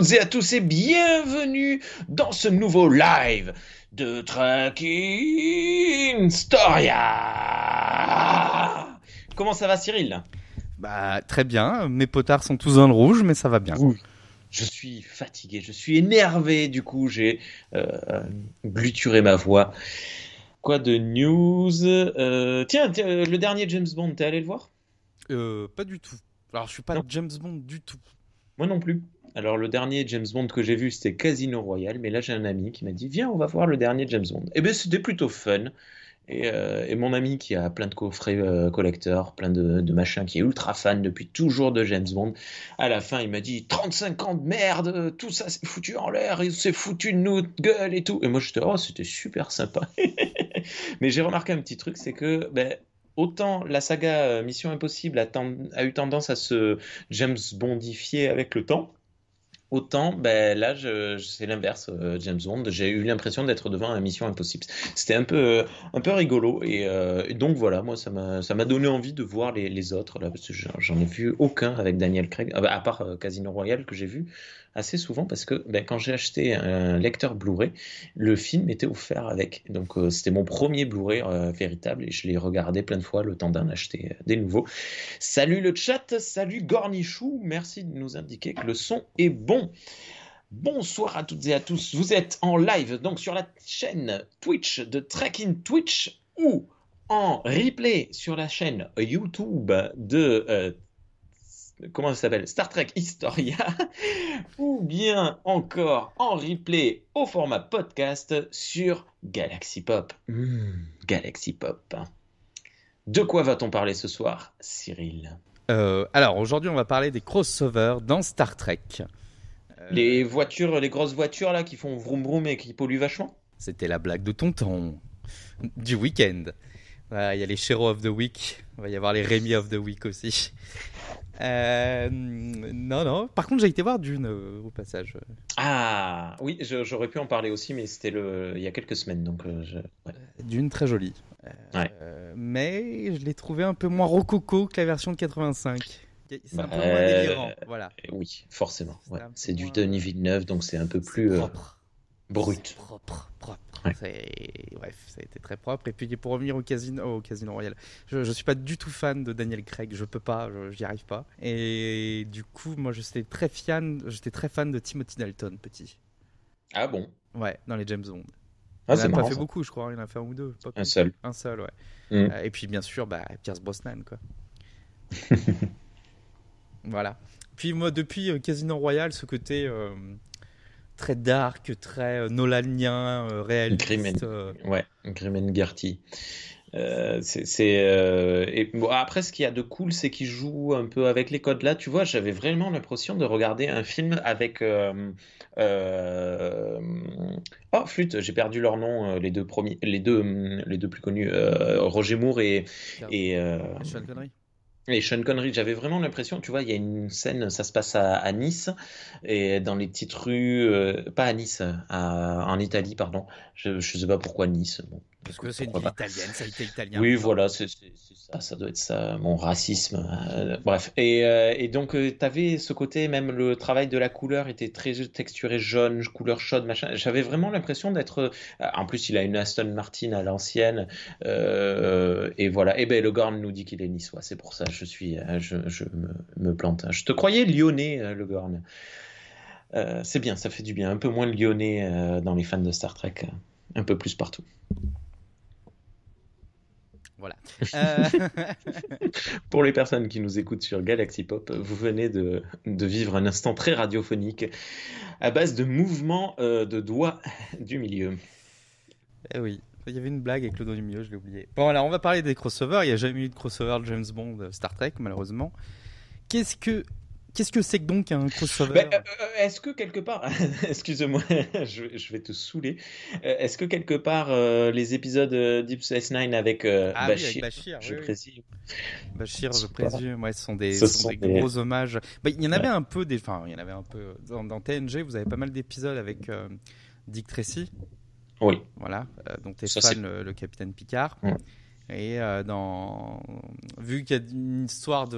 Bonjour à toutes et à tous et bienvenue dans ce nouveau live de Tracking Storia. Comment ça va Cyril? Bah très bien, mes potards sont tous dans le rouge mais ça va bien. Je suis fatigué, je suis énervé du coup, j'ai euh, gluturé ma voix. Quoi de news? Euh, Tiens, euh, le dernier James Bond, t'es allé le voir? Euh, Pas du tout. Alors je suis pas James Bond du tout. Moi non plus. Alors le dernier James Bond que j'ai vu c'était Casino Royale, mais là j'ai un ami qui m'a dit viens on va voir le dernier James Bond. Et eh bien c'était plutôt fun. Euh, et, mon ami qui a plein de coffrets euh, collecteurs, plein de, machins, qui est ultra fan depuis toujours de James Bond, à la fin il m'a dit 35 ans de merde, tout ça c'est foutu en l'air, c'est foutu de nous gueule et tout. Et moi j'étais oh c'était super sympa. Mais j'ai remarqué un petit truc, c'est que ben, autant la saga euh, Mission Impossible a, a, eu tendance à se James Bondifier avec le temps, Autant, ben là, c'est l'inverse, euh, James Bond. J'ai eu l'impression d'être devant une mission impossible. C'était un peu, euh, un peu rigolo. Euh, et, donc voilà, moi, ça m'a, donné envie de voir les, les autres, là, parce que j'en ai vu aucun avec Daniel Craig, à part Casino Royale que j'ai vu assez souvent parce que ben, quand j'ai acheté un lecteur Blu-ray, le film était offert avec. Donc euh, c'était mon premier Blu-ray euh, véritable et je l'ai regardé plein de fois le temps d'en acheter euh, des nouveaux. Salut le chat, salut Gornichou, merci de nous indiquer que le son est bon. Bonsoir à toutes et à tous, vous êtes en live donc sur la chaîne Twitch de Trekking Twitch ou en replay sur la chaîne YouTube de comment ça s'appelle Star Trek Historia, ou bien encore en replay au format podcast sur Galaxy Pop. Hmm, Galaxy Pop. De quoi va-t-on parler ce soir, Cyril? Euh, Alors aujourd'hui, on va parler des crossovers dans Star Trek. Euh, les voitures, les grosses voitures là qui font vroom vroom et qui polluent vachement? C'était la blague de tonton du week-end. Il y a les Shero of the Week, il va y avoir les Rémi of the Week aussi. Euh, non, non. Par contre, j'ai été voir Dune euh, au passage. Ah, oui, j'aurais pu en parler aussi, mais c'était le... il y a quelques semaines. Donc, euh, Dune, très jolie. mais je l'ai trouvé un peu moins rococo que la version de 85. C'est un peu moins délirant. Voilà. Oui, forcément. C'est du Denis Villeneuve, donc c'est un peu plus. Propre. Brut. Propre, propre. Bref, ça a été très propre. Et puis pour revenir au Casino, au casino Royal, je ne suis pas du tout fan de Daniel Craig, je peux pas, j'y arrive pas. Et du coup, moi j'étais très fan, j'étais très fan de Timothy Dalton, petit. Ah bon? Ouais, dans les James Bond. Ah, il n'a pas fait beaucoup, je crois. Il en a fait un ou deux. un seul. Un seul, ouais. Mm. Euh, et puis, bien sûr, bah, Pierce Brosnan, quoi. voilà. Puis, moi, depuis euh, Casino Royale, ce côté euh, très dark, très euh, nolanien, euh, réaliste. Grimen, euh. ouais, Grimen Gertie. c'est bon, après ce qu'il y a de cool c'est qu'il joue un peu avec les codes là tu vois j'avais vraiment l'impression de regarder un film avec oh flûte j'ai perdu leur nom les deux premiers les deux les deux plus connus Roger Moore et et Sean Connery et Sean Connery, j'avais vraiment l'impression, tu vois, il y a une scène, ça se passe à, Nice, et dans les petites rues, euh, pas à Nice, en Italie, pardon. Je ne sais pas pourquoi Nice. Bon, parce que c'est une ville italienne, ça a été italien. Oui, voilà, c'est ça, ça doit être ça, mon racisme. Euh, bref. Et, euh, et donc, tu avais ce côté, même le travail de la couleur était très texturé jaune, couleur chaude, machin. J'avais vraiment l'impression d'être. En plus, il a une Aston Martin à l'ancienne. et voilà. Et ben, le Gorn nous dit qu'il est niçois. C'est pour ça, je suis, je, je me, me, plante. Je te croyais lyonnais, le Gorn. c'est bien, ça fait du bien. Un peu moins lyonnais dans les fans de Star Trek un peu plus partout. Voilà. Euh, Pour les personnes qui nous écoutent sur Galaxy Pop, vous venez de, vivre un instant très radiophonique à base de mouvements euh, de doigts du milieu. Eh oui, il y avait une blague avec le doigt du milieu, je l'ai oublié. Bon, alors on va parler des crossovers. Il n'y a jamais eu de crossover de James Bond Star Trek, malheureusement. Qu'est-ce que Qu'est-ce que c'est que donc un crossover ben, euh, euh, Est-ce que quelque part, excuse-moi, je, vais te saouler. Euh, est-ce que quelque part les épisodes Deep Space Nine avec, ah Bashir, Bashir, je présume, Bashir, je présume, ouais, ce sont des, sont des, gros hommages. Bah, il y en avait un peu, des, enfin, il y en avait un peu dans, TNG. Vous avez pas mal d'épisodes avec Dick Tracy. Oui. Voilà, donc t'es fan le, le, capitaine Picard. Et euh, dans... vu qu'il y a une histoire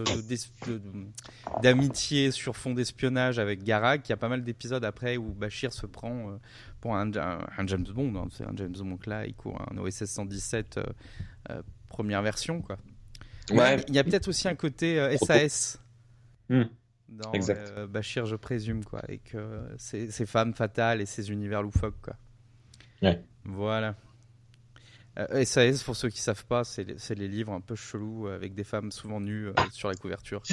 d'amitié sur fond d'espionnage avec Garak, il y a pas mal d'épisodes après où Bashir se prend euh, pour un, James Bond, hein. c'est un James Bond classique ou un OSS 117 euh, première version. Quoi. Ouais. Il y a peut-être aussi un côté SAS. Hmm. Dans Bashir, je présume, quoi, et que ces femmes fatales et ces univers loufoques, quoi. Ouais. Voilà. SAS, euh, pour ceux qui savent pas, c'est les, livres un peu chelous avec des femmes souvent nues euh, sur la couverture.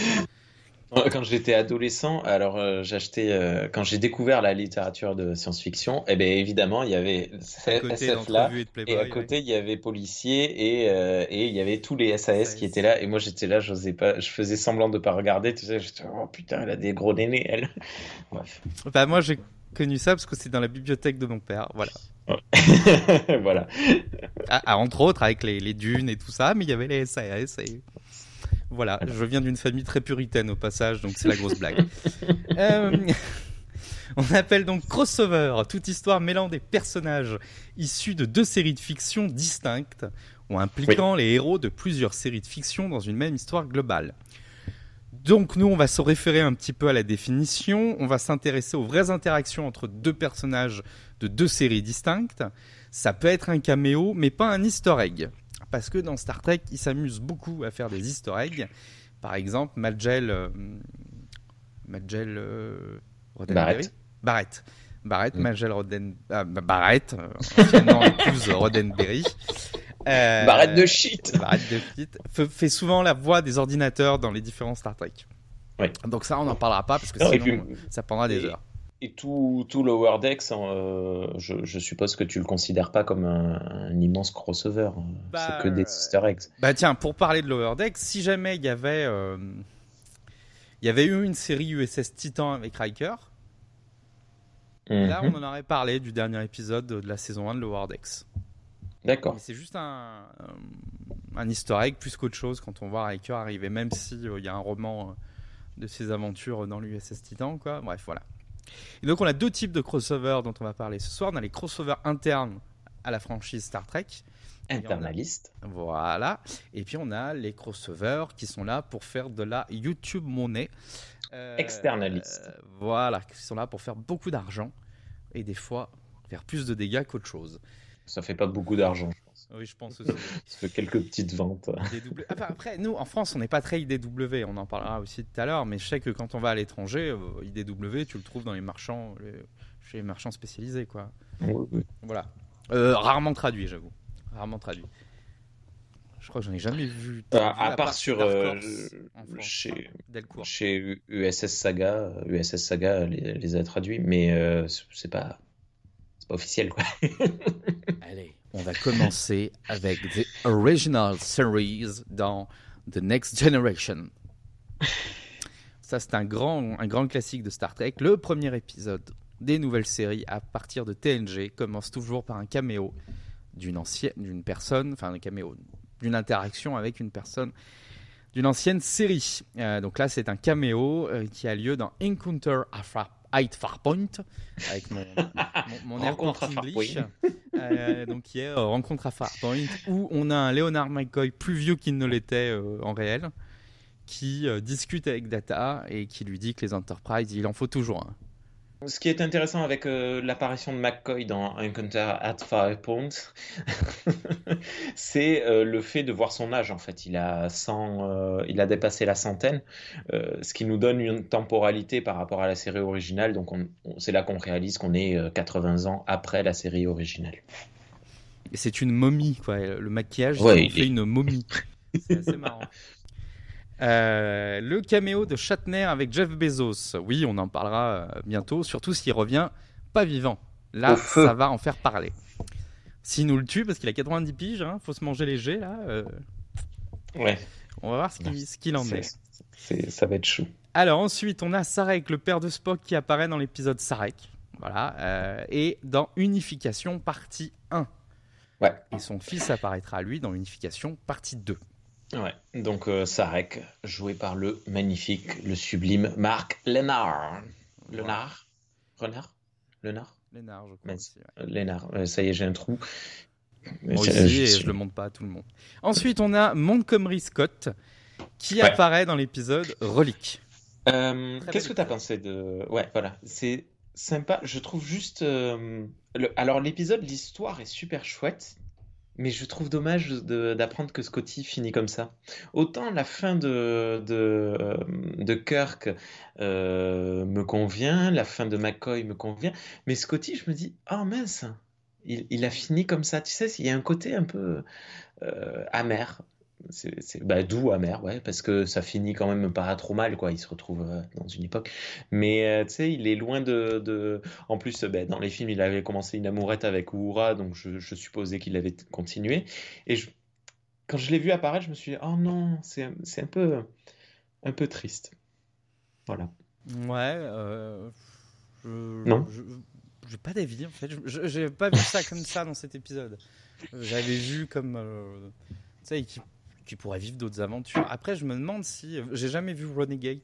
Quand j'étais adolescent, alors euh, j'achetais quand j'ai découvert la littérature de science-fiction, et eh bien évidemment il y avait SF là, et, à côté il y avait policier et, et il y avait tous les SAS, qui étaient là, et moi j'étais là, j'osais pas, je faisais semblant de pas regarder, tu sais, j'étais oh putain elle a des gros nénés elle. Bref. Bah moi j'ai connu ça parce que c'est dans la bibliothèque de mon père, voilà. voilà. Ah, ah, entre autres, avec les, dunes et tout ça, mais il y avait les SAS. Et... Voilà, je viens d'une famille très puritaine au passage, donc c'est la grosse blague. Euh, on appelle donc crossover toute histoire mêlant des personnages issus de deux séries de fiction distinctes ou impliquant les héros de plusieurs séries de fiction dans une même histoire globale. Donc nous, on va se référer un petit peu à la définition, on va s'intéresser aux vraies interactions entre deux personnages de deux séries distinctes. Ça peut être un caméo, mais pas un easter egg. Parce que dans Star Trek, ils s'amusent beaucoup à faire des easter eggs. Par exemple, Magel... Euh, Magel... Euh, Barrett. Barrett. Barrett, mm. Magel Roden... Ah, bah, Barrett, euh, anciennement épouse Roddenberry. Euh, Barrette de shit. Barrette de shit. Fait, souvent la voix des ordinateurs dans les différents Star Trek. Oui. Donc ça, on n'en parlera pas parce que sinon, ça prendra des heures. Et tout, tout Lower Decks, euh, je, suppose que tu le considères pas comme un, immense crossover. Bah, c'est que des Easter eggs. Bah tiens, pour parler de Lower Decks, si jamais il y avait, euh, il y avait eu une série USS Titan avec Riker, là on mhm. en aurait parlé du dernier épisode de la saison 1 de Lower Decks. D'accord. C'est juste un, un easter egg plus qu'autre chose quand on voit Riker arriver, même s'il euh, il y a un roman euh, de ses aventures dans l'USS Titan, quoi. Bref, voilà. Et donc on a deux types de crossovers dont on va parler ce soir. On a les crossovers internes à la franchise Star Trek. Internalistes. Voilà. Et puis on a les crossovers qui sont là pour faire de la YouTube monnaie. Euh, Externalistes. voilà, qui sont là pour faire beaucoup d'argent et des fois faire plus de dégâts qu'autre chose. Ça fait pas beaucoup d'argent, je pense. Oui, je pense aussi. Ça fait quelques petites ventes. après, nous, en France, on n'est pas très IDW. On en parlera aussi tout à l'heure. Mais je sais que quand on va à l'étranger, euh, IDW, tu le trouves dans les marchands, chez les marchands spécialisés, quoi. Voilà. Euh, rarement traduit, j'avoue. Rarement traduit. Je crois que j'en ai jamais vu. Euh, à, part, sur chez, chez USS Saga, USS Saga les, les a traduits, mais c'est pas officiel, quoi. Allez, on va commencer avec The Original Series dans The Next Generation. Ça, c'est un grand, un grand classique de Star Trek. Le premier épisode des nouvelles séries à partir de TNG commence toujours par un caméo d'une ancienne, d'une personne, enfin un caméo, d'une interaction avec une personne d'une ancienne série. Euh, donc là, c'est un caméo euh, qui a lieu dans Encounter Afra Height Farpoint, avec mon, mon, mon rencontre à English, euh, donc qui est euh, Rencontre à Farpoint, où on a un Leonard McCoy plus vieux qu'il ne l'était euh, en réel, qui discute avec Data et qui lui dit que les Enterprise, il en faut toujours un. Ce qui est intéressant avec euh, l'apparition de McCoy dans Encounter at Firepoint, c'est euh, le fait de voir son âge. En fait, il a 100, euh, il a dépassé la centaine, ce qui nous donne une temporalité par rapport à la série originale. Donc, c'est là qu'on réalise qu'on est 80 ans après la série originale. C'est une momie, quoi. Le maquillage, ouais, fait une momie. C'est assez marrant. Euh, le caméo de Shatner avec Jeff Bezos. Oui, on en parlera euh, bientôt, surtout s'il revient pas vivant. Là, ça va en faire parler. S'il nous le tue, parce qu'il a 90 piges, hein, faut se manger léger, là. Euh, ouais. On va voir ce qu'il en est. Ça va être chou. Alors ensuite, on a Sarek, le père de Spock, qui apparaît dans l'épisode Sarek. Voilà. et dans Unification partie 1. Ouais. Et son fils apparaîtra, lui, dans Unification partie 2. Ouais, donc euh, Sarek, joué par le magnifique, le sublime Marc Lénard. Lénard? Renard? Lénard? Lénard, je crois. Lénard, ça y est, j'ai un trou. Moi aussi, et je le montre pas à tout le monde. Ensuite, on a Montgomery Scott qui apparaît dans l'épisode Relique. Euh, qu'est-ce que tu as pensé de. Ouais, voilà. C'est sympa. Je trouve juste. Euh, alors, l'épisode, l'histoire est super chouette. Mais je trouve dommage d'apprendre que Scotty finit comme ça. Autant la fin de, de, euh, Kirk me convient, la fin de McCoy me convient, mais Scotty, je me dis, oh mince, il, il a fini comme ça. Tu sais, il y a un côté un peu amer c'est bah, doux, amer, ouais, parce que ça finit quand même pas trop mal, quoi. Il se retrouve euh, dans une époque. Mais euh, tu sais, il est loin de. de... En plus, bah, dans les films, il avait commencé une amourette avec Uhura, donc je, je supposais qu'il avait continué. Et je... quand je l'ai vu apparaître, je me suis dit, oh non, c'est un peu, un peu triste. Voilà. Ouais. Euh... Je... Non. Je... pas d'avis, en fait. J'ai pas vu ça comme ça dans cet épisode. J'avais vu comme. Euh, tu sais, qui pourrait vivre d'autres aventures. Après, je me demande si. J'ai jamais vu Renegade,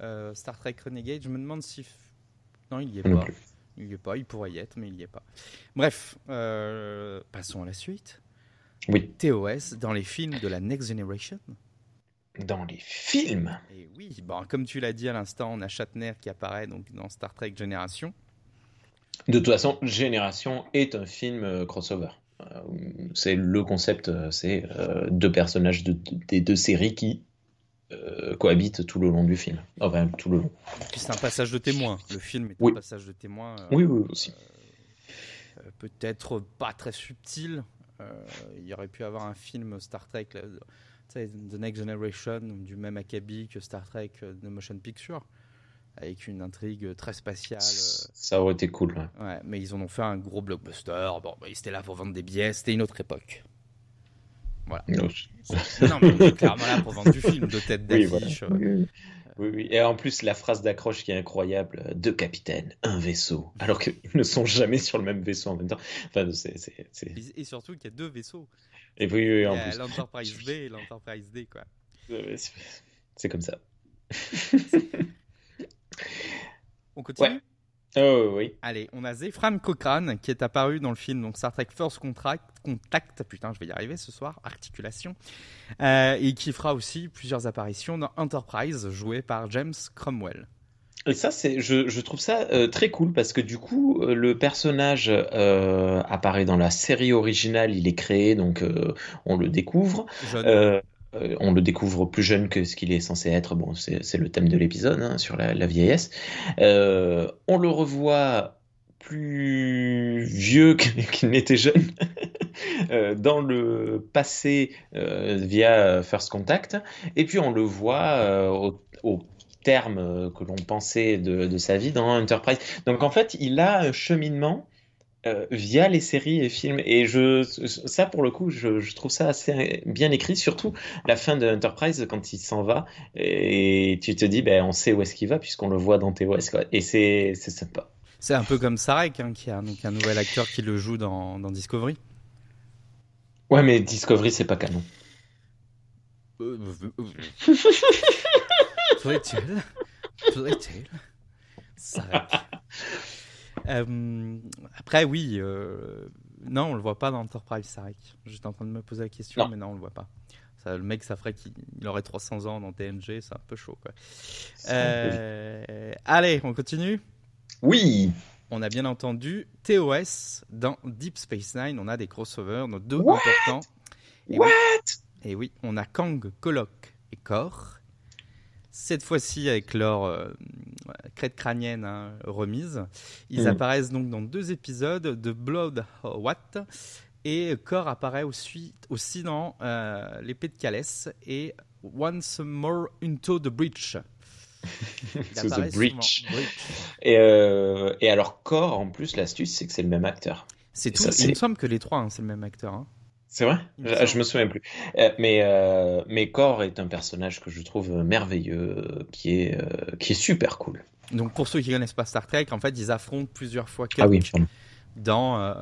euh, Star Trek Renegade. Je me demande si. Non, il y est pas. Il y est pas. Il pourrait y être, mais il y est pas. Bref, euh, passons à la suite. Oui. TOS dans les films de la Next Generation. Dans les films Et oui, bon, comme tu l'as dit à l'instant, on a Shatner qui apparaît donc dans Star Trek Génération. De toute façon, Génération est un film euh, crossover. Euh, c'est le concept, euh, c'est euh, deux personnages de, des deux séries qui cohabitent tout le long du film. Enfin, tout le long. C'est un passage de témoin. Le film est un passage de témoin. oui, oui, aussi. Peut-être pas très subtil. il y aurait pu avoir un film Star Trek, The Next Generation, du même acabit que Star Trek The Motion Picture avec une intrigue très spatiale. Euh. Ça aurait été cool. Ouais. mais ils en ont fait un gros blockbuster. Bon, bah, ils étaient là pour vendre des billets. C'était une autre époque. Voilà. Non, mais clairement là pour vendre du film, de tête d'affiche. Euh. Oui, oui, Et en plus, la phrase d'accroche qui est incroyable deux capitaines, un vaisseau, alors qu'ils ne sont jamais sur le même vaisseau en même temps. Enfin, c'est, Et surtout qu'il y a deux vaisseaux. Et oui, en plus. L'Enterprise B et l'Enterprise D, quoi. C'est comme ça. On continue Oh oui. Allez, on a Zephram Cochrane qui est apparu dans le film donc Star Trek First Contact, Contact putain, je vais y arriver ce soir, articulation, euh, et qui fera aussi plusieurs apparitions dans Enterprise, joué par James Cromwell. Et ça, c'est, je, trouve ça euh, très cool parce que du coup, euh, le personnage apparaît dans la série originale, il est créé, donc on le découvre. Euh, on le découvre plus jeune que ce qu'il est censé être. Bon, c'est le thème de l'épisode hein, sur la, vieillesse. Euh, on le revoit plus vieux qu'il n'était jeune euh, dans le passé via First Contact. Et puis on le voit au, terme que l'on pensait de, de, sa vie dans Enterprise. Donc en fait, il a un cheminement euh, via les séries et films. Et je, ça, pour le coup, je, trouve ça assez bien écrit, surtout la fin de Enterprise quand il s'en va et tu te dis, ben, on sait où est-ce qu'il va puisqu'on le voit dans TOS. Quoi. Et c'est sympa. C'est un peu comme Sarek, hein, qui a donc un nouvel acteur qui le joue dans, dans Discovery. Ouais, mais Discovery, c'est pas canon. Euh, Sarek. Euh, après, oui, euh, non, on le voit pas dans Enterprise Sarek. J'étais en train de me poser la question, mais non, on le voit pas. Ça, le mec, ça ferait qu'il aurait 300 ans dans TNG, c'est un peu chaud. Quoi. Euh, allez, on continue? Oui On a bien entendu TOS dans Deep Space Nine. On a des crossovers, nos deux importants. Et What? Et oui, on a Kang, Kolok et Kor cette fois-ci avec leur euh, crête crânienne hein, remise. Ils mm. apparaissent donc dans deux épisodes de Blood What et Core apparaît aussi, aussi dans euh, l'épée de Calès et Once More Into the Breach. the breach. Et, euh, et, alors Core, en plus, l'astuce, c'est que c'est le même acteur. C'est tout. Il me semble que les trois, hein, c'est le même acteur. Hein. C'est vrai? Je, me souviens plus. Euh, mais, euh, mais Kor est un personnage que je trouve merveilleux, qui est, euh, qui est super cool. Donc pour ceux qui connaissent pas Star Trek, en fait, ils affrontent plusieurs fois ah oui, dans,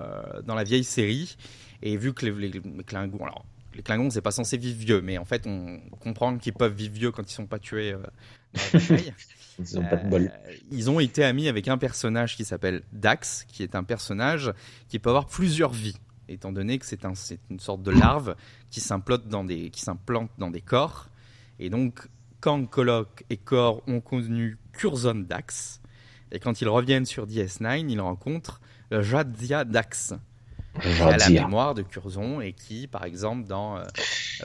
dans la vieille série. Et vu que les, Klingons, alors les Klingons, c'est pas censé vivre vieux, mais en fait, on comprend qu'ils peuvent vivre vieux quand ils sont pas tués dans la ils ont pas de bol. Ils ont été amis avec un personnage qui s'appelle Dax, qui est un personnage qui peut avoir plusieurs vies. Étant donné que c'est un, une sorte de larve qui s'implante dans des, qui s'implante dans des corps. Et donc, Kang, Kolok et Kor ont connu Curzon Dax. Et quand ils reviennent sur DS9, ils rencontrent Jadzia Dax, qui a la mémoire de Curzon et qui, par exemple, dans euh,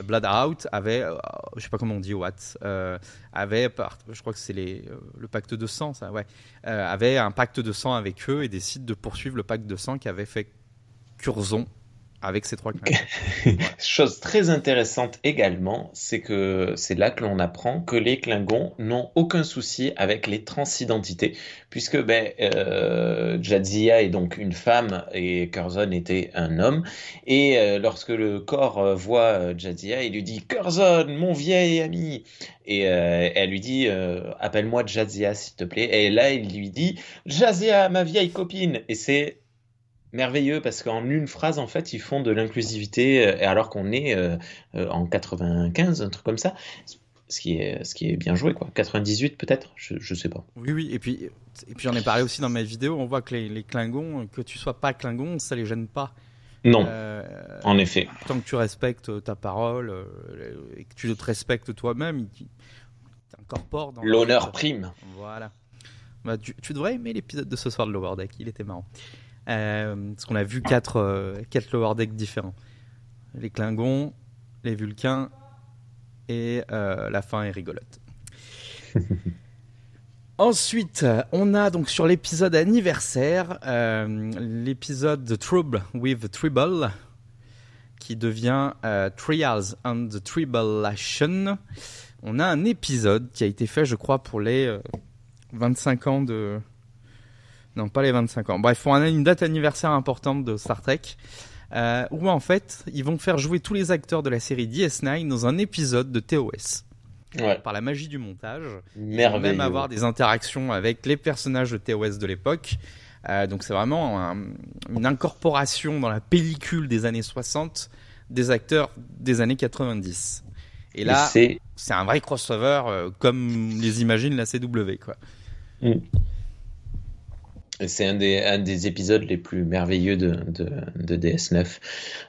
Blood Out, avait, euh, je sais pas comment on dit what, euh, avait, je crois que c'est les, le pacte de sang, ça, ouais, avait un pacte de sang avec eux et décide de poursuivre le pacte de sang qu'avait fait Curzon avec ces trois Klingons. Chose très intéressante également, c'est que c'est là que l'on apprend que les Klingons n'ont aucun souci avec les transidentités, puisque ben, euh, Jadzia est donc une femme et Curzon était un homme. Et euh, lorsque le corps euh, voit Jadzia, il lui dit Curzon, mon vieil ami. Et elle lui dit appelle-moi Jadzia s'il te plaît. Et là, il lui dit Jadzia, ma vieille copine. Et c'est merveilleux parce qu'en une phrase, en fait, ils font de l'inclusivité euh, alors qu'on est euh, euh, en 95, un truc comme ça. Ce qui est, ce qui est bien joué, quoi. 98 peut-être, je, je sais pas. Oui, oui, et puis, et puis j'en ai parlé aussi dans mes vidéos, on voit que les, les Klingons, que tu sois pas Klingon, ça les gêne pas. Non, en effet. Tant que tu respectes ta parole et que tu te respectes toi-même, tu t'incorpores dans... L'honneur prime. Voilà. Bah, tu, tu, devrais aimer l'épisode de ce soir de Lower Deck, il était marrant. Euh, parce qu'on a vu quatre, euh, quatre lower decks différents. Les Klingons, les Vulcains et euh, la fin est rigolote. Ensuite, on a donc sur l'épisode anniversaire, l'épisode The Trouble with Tribble, qui devient Trials and the Tribulation. On a un épisode qui a été fait, je crois, pour les 25 ans de, non, pas les 25 ans. Bref, on a une date anniversaire importante de Star Trek. Euh, où en fait, ils vont faire jouer tous les acteurs de la série DS9 dans un épisode de TOS. Ouais. Par la magie du montage. Merveilleux. Ils vont même avoir des interactions avec les personnages de TOS de l'époque. Euh, donc c'est vraiment un, une incorporation dans la pellicule des années 60 des acteurs des années 90. Et là, c'est un vrai crossover euh, comme les imagine la CW. Quoi. Mm. C'est un des, un des épisodes les plus merveilleux de, de, de DS9.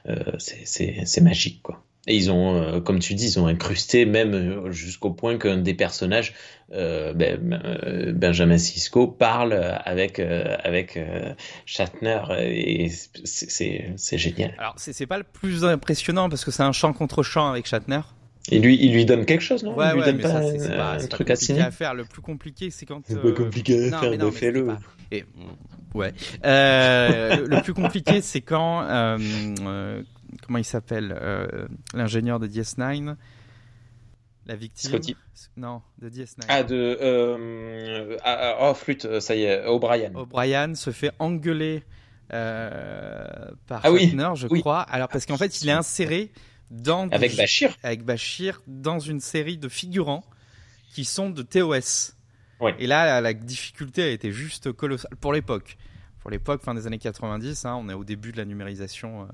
Euh, c'est magique, quoi. Et ils ont, euh, comme tu dis, ils ont incrusté même euh, jusqu'au point qu'un des personnages, euh, ben, euh, Benjamin Sisko, parle avec avec Shatner et c'est génial. Alors c'est pas le plus impressionnant parce que c'est un chant contre chant avec Shatner. Et lui, il lui donne quelque chose, non? Ouais, Il lui ouais, donne pas, ça, pas, un pas truc à signer? à faire. Le plus compliqué, c'est quand. C'est pas compliqué à faire, non, fais-le. Et... Ouais. Euh, le plus compliqué, c'est quand. Euh, euh, comment il s'appelle L'ingénieur de DS9 la victime. Scotty. Non, de DS9. Ah, de. Euh, ah, oh, flûte, ça y est, O'Brien. O'Brien se fait engueuler par ah, Shatner, oui. je oui. crois. Alors, parce qu'en fait, il est inséré dans. Avec des... Bachir Avec Bachir, dans une série de figurants qui sont de TOS. Et là, la, difficulté a été juste colossale pour l'époque. Pour l'époque, fin des années 90, hein, on est au début de la numérisation, euh,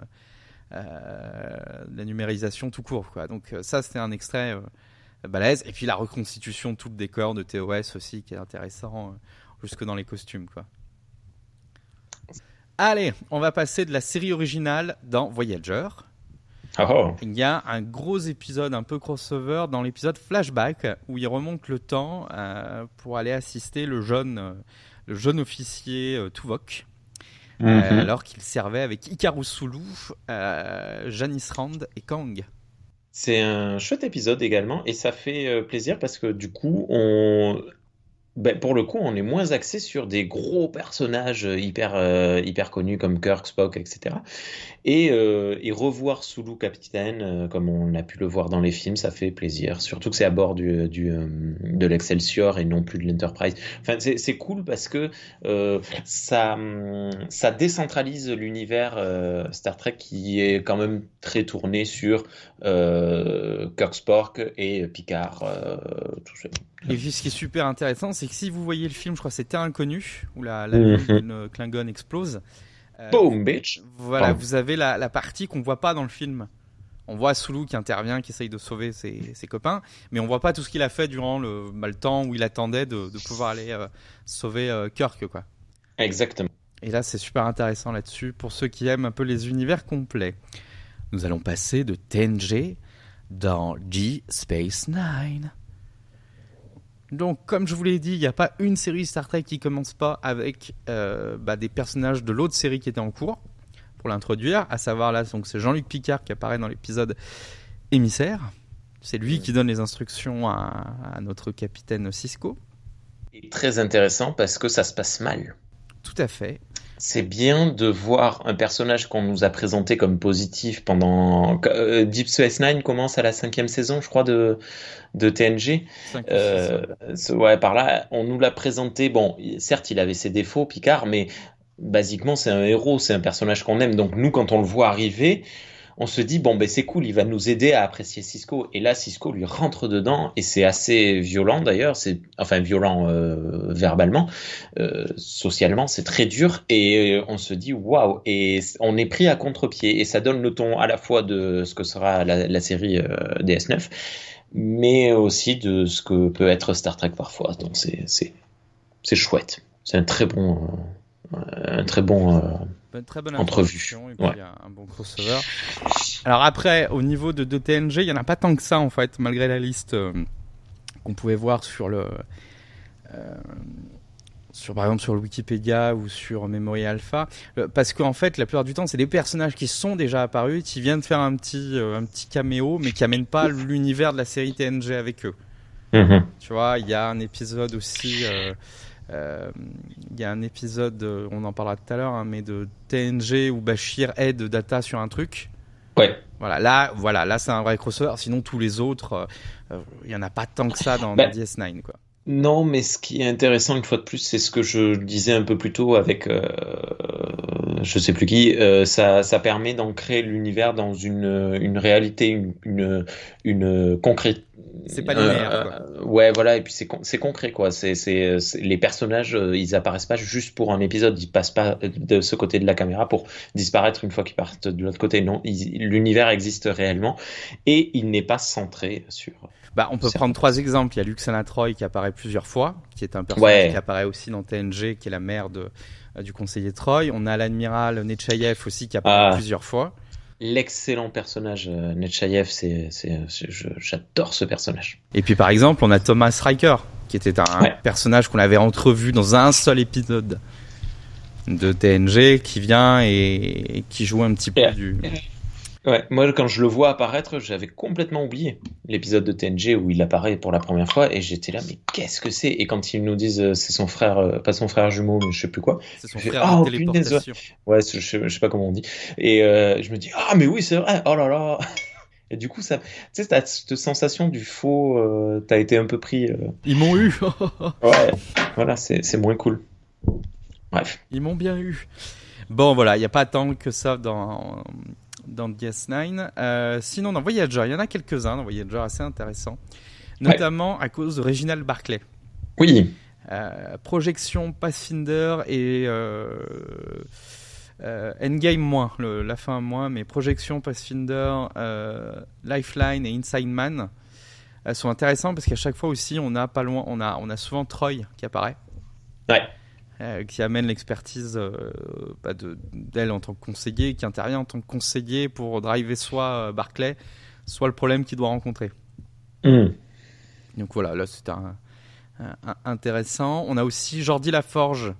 euh, la numérisation tout court. Donc ça, c'était un extrait euh, balèze. Et puis la reconstitution de tout le décor de TOS aussi, qui est intéressant, euh, jusque dans les costumes. Allez, on va passer de la série originale dans Voyager. Oh. Il y a un gros épisode un peu crossover dans l'épisode Flashback où il remonte le temps euh, pour aller assister le jeune, euh, le jeune officier euh, Tuvok. Mm -hmm. alors qu'il servait avec Icarus Sulu, Janice Rand et Kang. C'est un chouette épisode également et ça fait plaisir parce que du coup on ben, pour le coup, on est moins axé sur des gros personnages hyper, euh, hyper connus comme Kirk, Spock, etc. Et, euh, et revoir Sulu capitaine, euh, comme on a pu le voir dans les films, ça fait plaisir. Surtout que c'est à bord de l'Excelsior et non plus de l'Enterprise. Enfin, c'est cool parce que ça, ça décentralise l'univers Star Trek qui est quand même très tourné sur Kirk, Spock et Picard. tout ça. Et ce qui est super intéressant, c'est que si vous voyez le film, je crois que c'était Inconnu, où la, la mm -hmm. Klingon explose. Euh, Boom, bitch! Voilà, vous avez la, la partie qu'on voit pas dans le film. On voit Sulu qui intervient, qui essaye de sauver ses, ses copains, mais on voit pas tout ce qu'il a fait durant le, bah, le, temps où il attendait de, de pouvoir aller euh, sauver euh, Kirk, quoi. Exactement. Et là, c'est super intéressant là-dessus pour ceux qui aiment un peu les univers complets. Nous allons passer de TNG dans G Space Nine. Donc, comme je vous l'ai dit, il n'y a pas une série Star Trek qui commence pas avec euh, bah, des personnages de l'autre série qui était en cours pour l'introduire, à savoir là, donc c'est Jean-Luc Picard qui apparaît dans l'épisode Émissaire. C'est lui qui donne les instructions à, à notre capitaine Cisco. Et très intéressant parce que ça se passe mal. Tout à fait c'est bien de voir un personnage qu'on nous a présenté comme positif pendant. Euh, Deep Space Nine commence à la cinquième saison, je crois, de, de TNG. Euh, ouais, par là, on nous l'a présenté. Bon, certes, il avait ses défauts, Picard, mais basiquement, c'est un héros, c'est un personnage qu'on aime. Donc, nous, quand on le voit arriver, on se dit bon ben c'est cool, il va nous aider à apprécier Cisco. Et là, Cisco lui rentre dedans et c'est assez violent d'ailleurs. C'est enfin violent euh, verbalement, euh, socialement, c'est très dur et on se dit waouh. Et on est pris à contre-pied et ça donne le ton à la fois de ce que sera la, série euh, DS9, mais aussi de ce que peut être Star Trek parfois. Donc c'est c'est chouette. C'est un très bon un très bon une très bonne entrevue. Et puis un, bon crossover. Alors après, au niveau de, de TNG, il n'y en a pas tant que ça en fait, malgré la liste euh, qu'on pouvait voir sur le. Euh, sur, par exemple sur le Wikipédia ou sur Memory Alpha, euh, parce qu'en fait la plupart du temps c'est des personnages qui sont déjà apparus, qui viennent faire un petit, un petit caméo, mais qui amènent pas l'univers de la série TNG avec eux. Mm-hmm. Tu vois, il y a un épisode aussi il y a un épisode, on en parlera tout à l'heure, hein, mais de TNG où Bashir aide Data sur un truc. Ouais. Voilà, là, voilà, là c'est un vrai crossover. Sinon, tous les autres, euh, il n'y en a pas tant que ça dans, bah, DS9. Quoi. Non, mais ce qui est intéressant une fois de plus, c'est ce que je disais un peu plus tôt avec euh, je sais plus qui. Euh, ça, ça permet d'ancrer l'univers dans une, une réalité, une, une, une. C'est pas linéaire. Euh, ouais, voilà, et puis c'est concret quoi. C'est les personnages, ils apparaissent pas juste pour un épisode, ils passent pas de ce côté de la caméra pour disparaître une fois qu'ils partent de l'autre côté. Non, l'univers existe réellement et il n'est pas centré sur. Bah, on peut prendre trois exemples. Il y a Luxana Troy qui apparaît plusieurs fois, qui est un personnage qui apparaît aussi dans TNG, qui est la mère de, euh, du conseiller Troy. On a l'admiral Nechayev aussi qui apparaît ah. plusieurs fois. L'excellent personnage euh, c'est, j'adore ce personnage. Et puis par exemple, on a Thomas Riker, qui était un personnage qu'on avait entrevu dans un seul épisode de TNG, qui vient et, qui joue un petit peu du. Ouais, moi quand je le vois apparaître, j'avais complètement oublié l'épisode de TNG où il apparaît pour la première fois et j'étais là, mais qu'est-ce que c'est? Et quand ils nous disent euh, c'est son frère, euh, pas son frère jumeau, mais je sais plus quoi. C'est son frère oh, téléportation. Ouais, je sais, sais, pas comment on dit. Et euh, je me dis ah mais oui c'est vrai. Oh là là. Et du coup, ça, tu sais, t'as cette sensation du faux, t'as été un peu pris. Ils m'ont eu. ouais, voilà, c'est moins cool. Bref. Ils m'ont bien eu. Bon, voilà, il n'y a pas tant que ça dans, dans DS9. Euh, sinon, dans Voyager, il y en a quelques-uns dans Voyager assez intéressants, notamment à cause de Reginald Barclay. Oui. Euh, projection Pathfinder et euh, Endgame moins, la fin moins, mais Projection Pathfinder, Lifeline et Inside Man sont intéressants parce qu'à chaque fois aussi, on a pas loin, on a, on a souvent Troy qui apparaît. Ouais. Euh, qui amène l'expertise euh, bah, d'elle en tant que conseiller, qui intervient en tant que conseiller pour driver soit euh, Barclay, soit le problème qu'il doit rencontrer. Hmm. Donc voilà, là c'est un, intéressant. On a aussi Jordi Laforge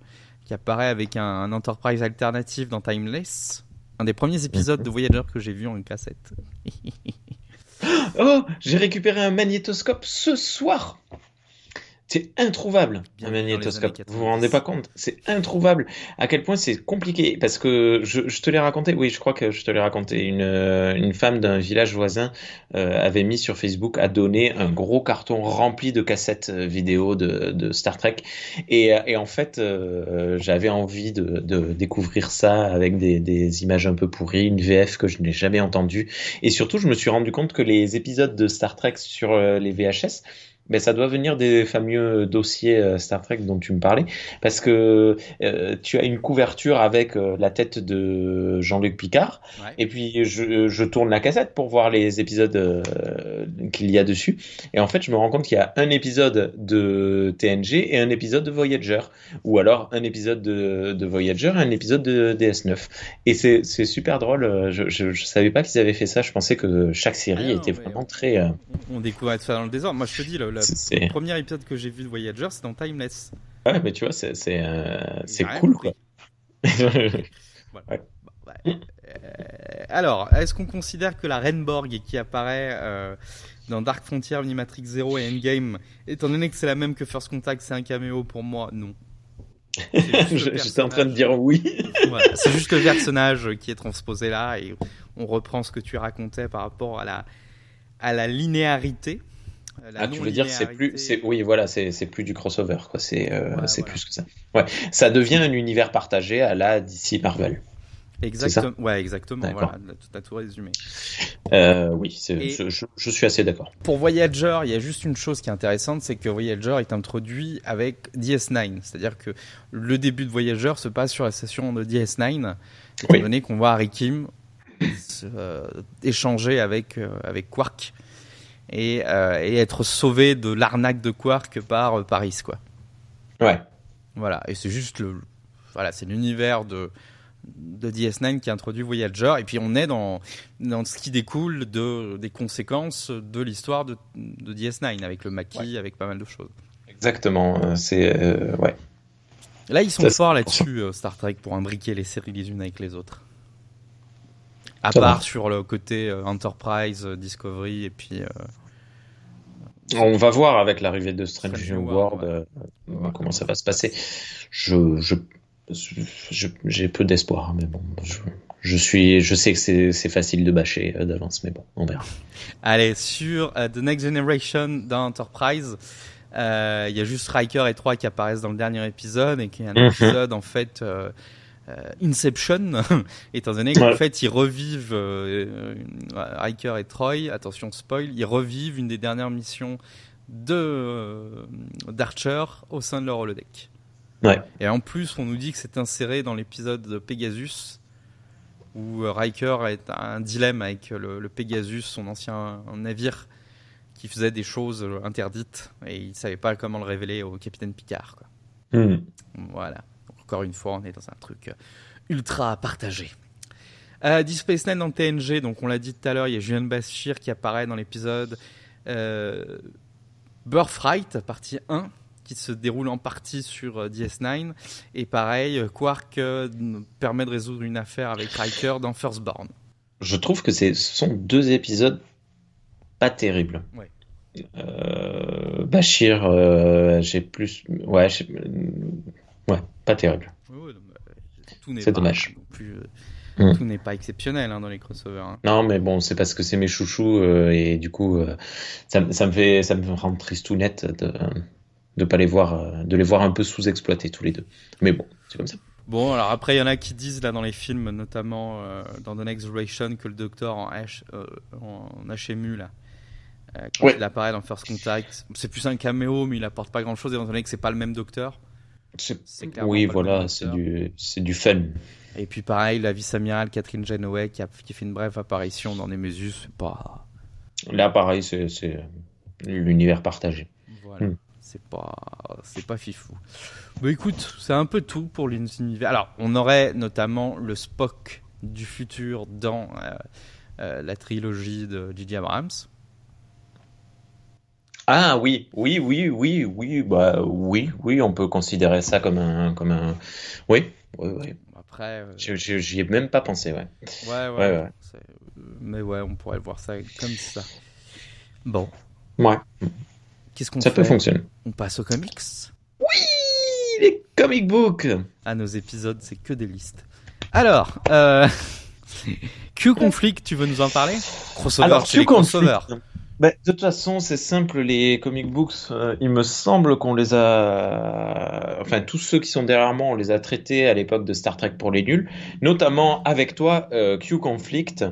qui apparaît avec un, Enterprise alternatif dans Timeless, un des premiers épisodes de Voyager que j'ai vu en une cassette. oh, j'ai récupéré un magnétoscope ce soir. C'est introuvable un magnétoscope. Vous vous rendez pas compte? C'est introuvable. À quel point c'est compliqué Parce que je, te l'ai raconté. Oui, je crois que je te l'ai raconté. Une, euh, une femme d'un village voisin euh, avait mis sur Facebook a donné un gros carton rempli de cassettes euh, vidéo de, de Star Trek. Et, et en fait, j'avais envie de, de, découvrir ça avec des, des, images un peu pourries, une VF que je n'ai jamais entendue. Et surtout, je me suis rendu compte que les épisodes de Star Trek sur les VHS mais ça doit venir des fameux dossiers euh, Star Trek dont tu me parlais, parce que euh, tu as une couverture avec euh, la tête de Jean-Luc Picard, et puis je, tourne la cassette pour voir les épisodes qu'il y a dessus, et en fait je me rends compte qu'il y a un épisode de TNG et un épisode de Voyager, ou alors un épisode de, Voyager et un épisode de DS9, et c'est super drôle. Je, ne savais pas qu'ils avaient fait ça. Je pensais que chaque série ah était vraiment très. On découvrait ça dans le désordre. Moi, je te dis, le, le premier épisode que j'ai vu de Voyager, c'est dans Timeless. Ouais, mais tu vois, c'est c'est euh, cool, quoi. Euh, alors, est-ce qu'on considère que la Renborg qui apparaît euh, dans Dark Frontier, Minimatrix Zero et Endgame, étant donné que c'est la même que First Contact, c'est un caméo pour moi? Non. J'étais en train de dire oui. c'est juste le personnage qui est transposé là et on reprend ce que tu racontais par rapport à la, à la linéarité euh, ah, tu veux dire c'est plus, c'est oui, voilà, c'est plus du crossover, quoi. C'est euh, plus que ça. Ouais, ça devient un univers partagé à la DC Marvel. Exactement. Ouais, exactement. Voilà, tout à tout résumé. Euh, oui, je, je, suis assez d'accord. Pour Voyager, il y a juste une chose qui est intéressante, c'est que Voyager est introduit avec DS9, c'est-à-dire que le début de Voyager se passe sur la station de DS9, étant donné qu'on voit Harry Kim échanger avec avec Quark euh, et, être sauvé de l'arnaque de Quark par euh, Paris, quoi. Ouais. Voilà, et c'est juste le, voilà, c'est l'univers de de DS9 qui introduit Voyager, et puis on est dans, dans ce qui découle de, des conséquences de l'histoire de, de, DS9, avec le maquis, avec pas mal de choses. Exactement, euh, c'est... ouais. Là, ils sont forts là-dessus, Star Trek, pour imbriquer les séries les unes avec les autres. À part sur le côté Enterprise, Discovery, et puis... On va voir avec l'arrivée de Strange New World euh, comment ça va se passer. Je, j'ai peu d'espoir, hein, mais bon, je, suis, je sais que c'est facile de bâcher euh, d'avance, mais bon, on verra. Allez, sur euh, The Next Generation dans Enterprise, il y a juste Riker et Troy qui apparaissent dans le dernier épisode et qui est un mhm. épisode en fait euh, Inception, étant donné qu'en fait ils revivent euh, euh, Riker et Troy, attention spoil, ils revivent une des dernières missions de d'Archer au sein de leur holodeck. Et en plus, on nous dit que c'est inséré dans l'épisode de Pegasus, où Riker a un dilemme avec le, Pegasus, son ancien navire, qui faisait des choses interdites, et il savait pas comment le révéler au capitaine Picard. Quoi. Hmm. Voilà encore une fois, on est dans un truc euh, ultra partagé. Euh, Deep Space Nine dans TNG, donc on l'a dit tout à l'heure, il y a Julian Bashir qui apparaît dans l'épisode euh, Birthright, partie 1, qui se déroule en partie sur euh, DS9. Et pareil, Quark permet de résoudre une affaire avec Riker dans Firstborn. Je trouve que ce sont deux épisodes pas terribles. Ouais. Bashir, j'ai plus. Ouais, Ouais, pas terrible. c'est dommage. Euh, hmm. Tout n'est pas exceptionnel hein, dans les crossovers. Hein. Non, mais bon, c'est parce que c'est mes chouchous euh, et du coup, euh, ça, ça, me fait, ça me rend triste tout net de de pas les voir, de les voir un peu sous-exploités tous les deux. Mais bon, c'est comme ça. Bon, alors après, il y en a qui disent là dans les films, notamment dans The Next Generation, que le docteur en, H, en HMU là, quand il apparaît dans First Contact, c'est plus un caméo, mais il apporte pas grand chose étant donné que c'est pas le même docteur. Oui, voilà, c'est du, du fun. Et puis pareil, la vice-amirale Catherine Janoway qui, a, qui fait une brève apparition dans Nemesis, c'est pas... Là, pareil, c'est l'univers partagé. Voilà. Hmm. C'est pas, c'est pas fifou. Bah écoute, c'est un peu tout pour l'univers. Alors, on aurait notamment le Spock du futur dans euh, euh, la trilogie de J.J. Abrams. Ah oui, oui, oui, oui, oui, bah oui, oui, on peut considérer ça comme un, comme un, oui, oui, oui. Après, euh, j'y ai même pas pensé, ouais. Ouais, ouais. ouais, Mais ouais, on pourrait voir ça comme ça. Bon. Ouais. Qu'est-ce qu'on fait? Ça peut fonctionner. On passe aux comics? Oui, les comic books. Ah, nos épisodes, c'est que des listes. Alors, euh... Q Conflict, tu veux nous en parler? Crossover Alors, Q Conflict. Bah, de toute façon, c'est simple, les comic books, euh, il me semble qu'on les a. Enfin, tous ceux qui sont derrière moi, on les a traités à l'époque de Star Trek pour les nuls, notamment avec toi, euh, Q Conflict,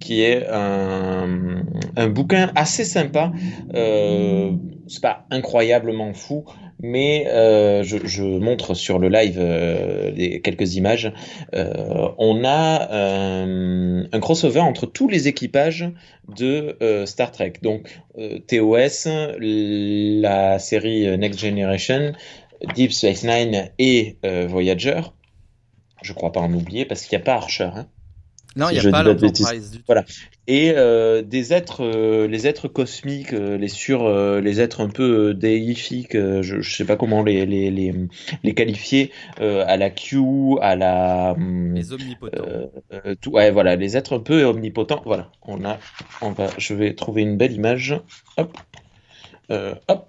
qui est un, bouquin assez sympa. Euh, c'est pas incroyablement fou, mais euh, je, montre sur le live euh, quelques images. Euh, on a euh, un crossover entre tous les équipages de Star Trek. Donc TOS, la série Next Generation, Deep Space Nine et Voyager. Je crois pas en oublier parce qu'il n'y a pas Archer. Hein. Non, il n'y a pas l'Enterprise du tout. Voilà. Et euh, des êtres, euh, les êtres cosmiques, euh, les sur, euh, les êtres un peu déifiques, je ne sais pas comment les, les, les, les qualifier, à la Q, à la... Hum, les omnipotents. tout, ouais, voilà, les êtres un peu omnipotents. Voilà, on a, on va, je vais trouver une belle image. Hop. hop.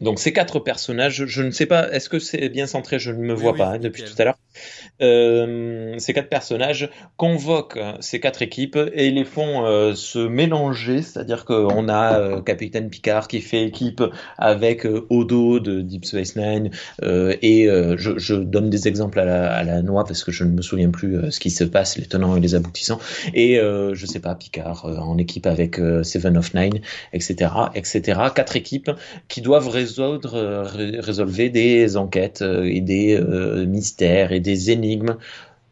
Donc ces quatre personnages, je ne sais pas, est-ce que c'est bien centré? Je ne me vois pas hein, depuis tout à l'heure. Euh, ces quatre personnages convoquent ces quatre équipes et les font euh, se mélanger, c'est-à-dire qu'on a euh, Capitaine Picard qui fait équipe avec euh, Odo de Deep Space Nine et je, je, donne des exemples à la, à la, noix parce que je ne me souviens plus ce qui se passe, les tenants et les aboutissants. Et je sais pas, Picard en équipe avec Seven of Nine, etc., etc. Quatre équipes qui doivent résoudre, euh, résolver des enquêtes euh, et des euh, mystères et des énigmes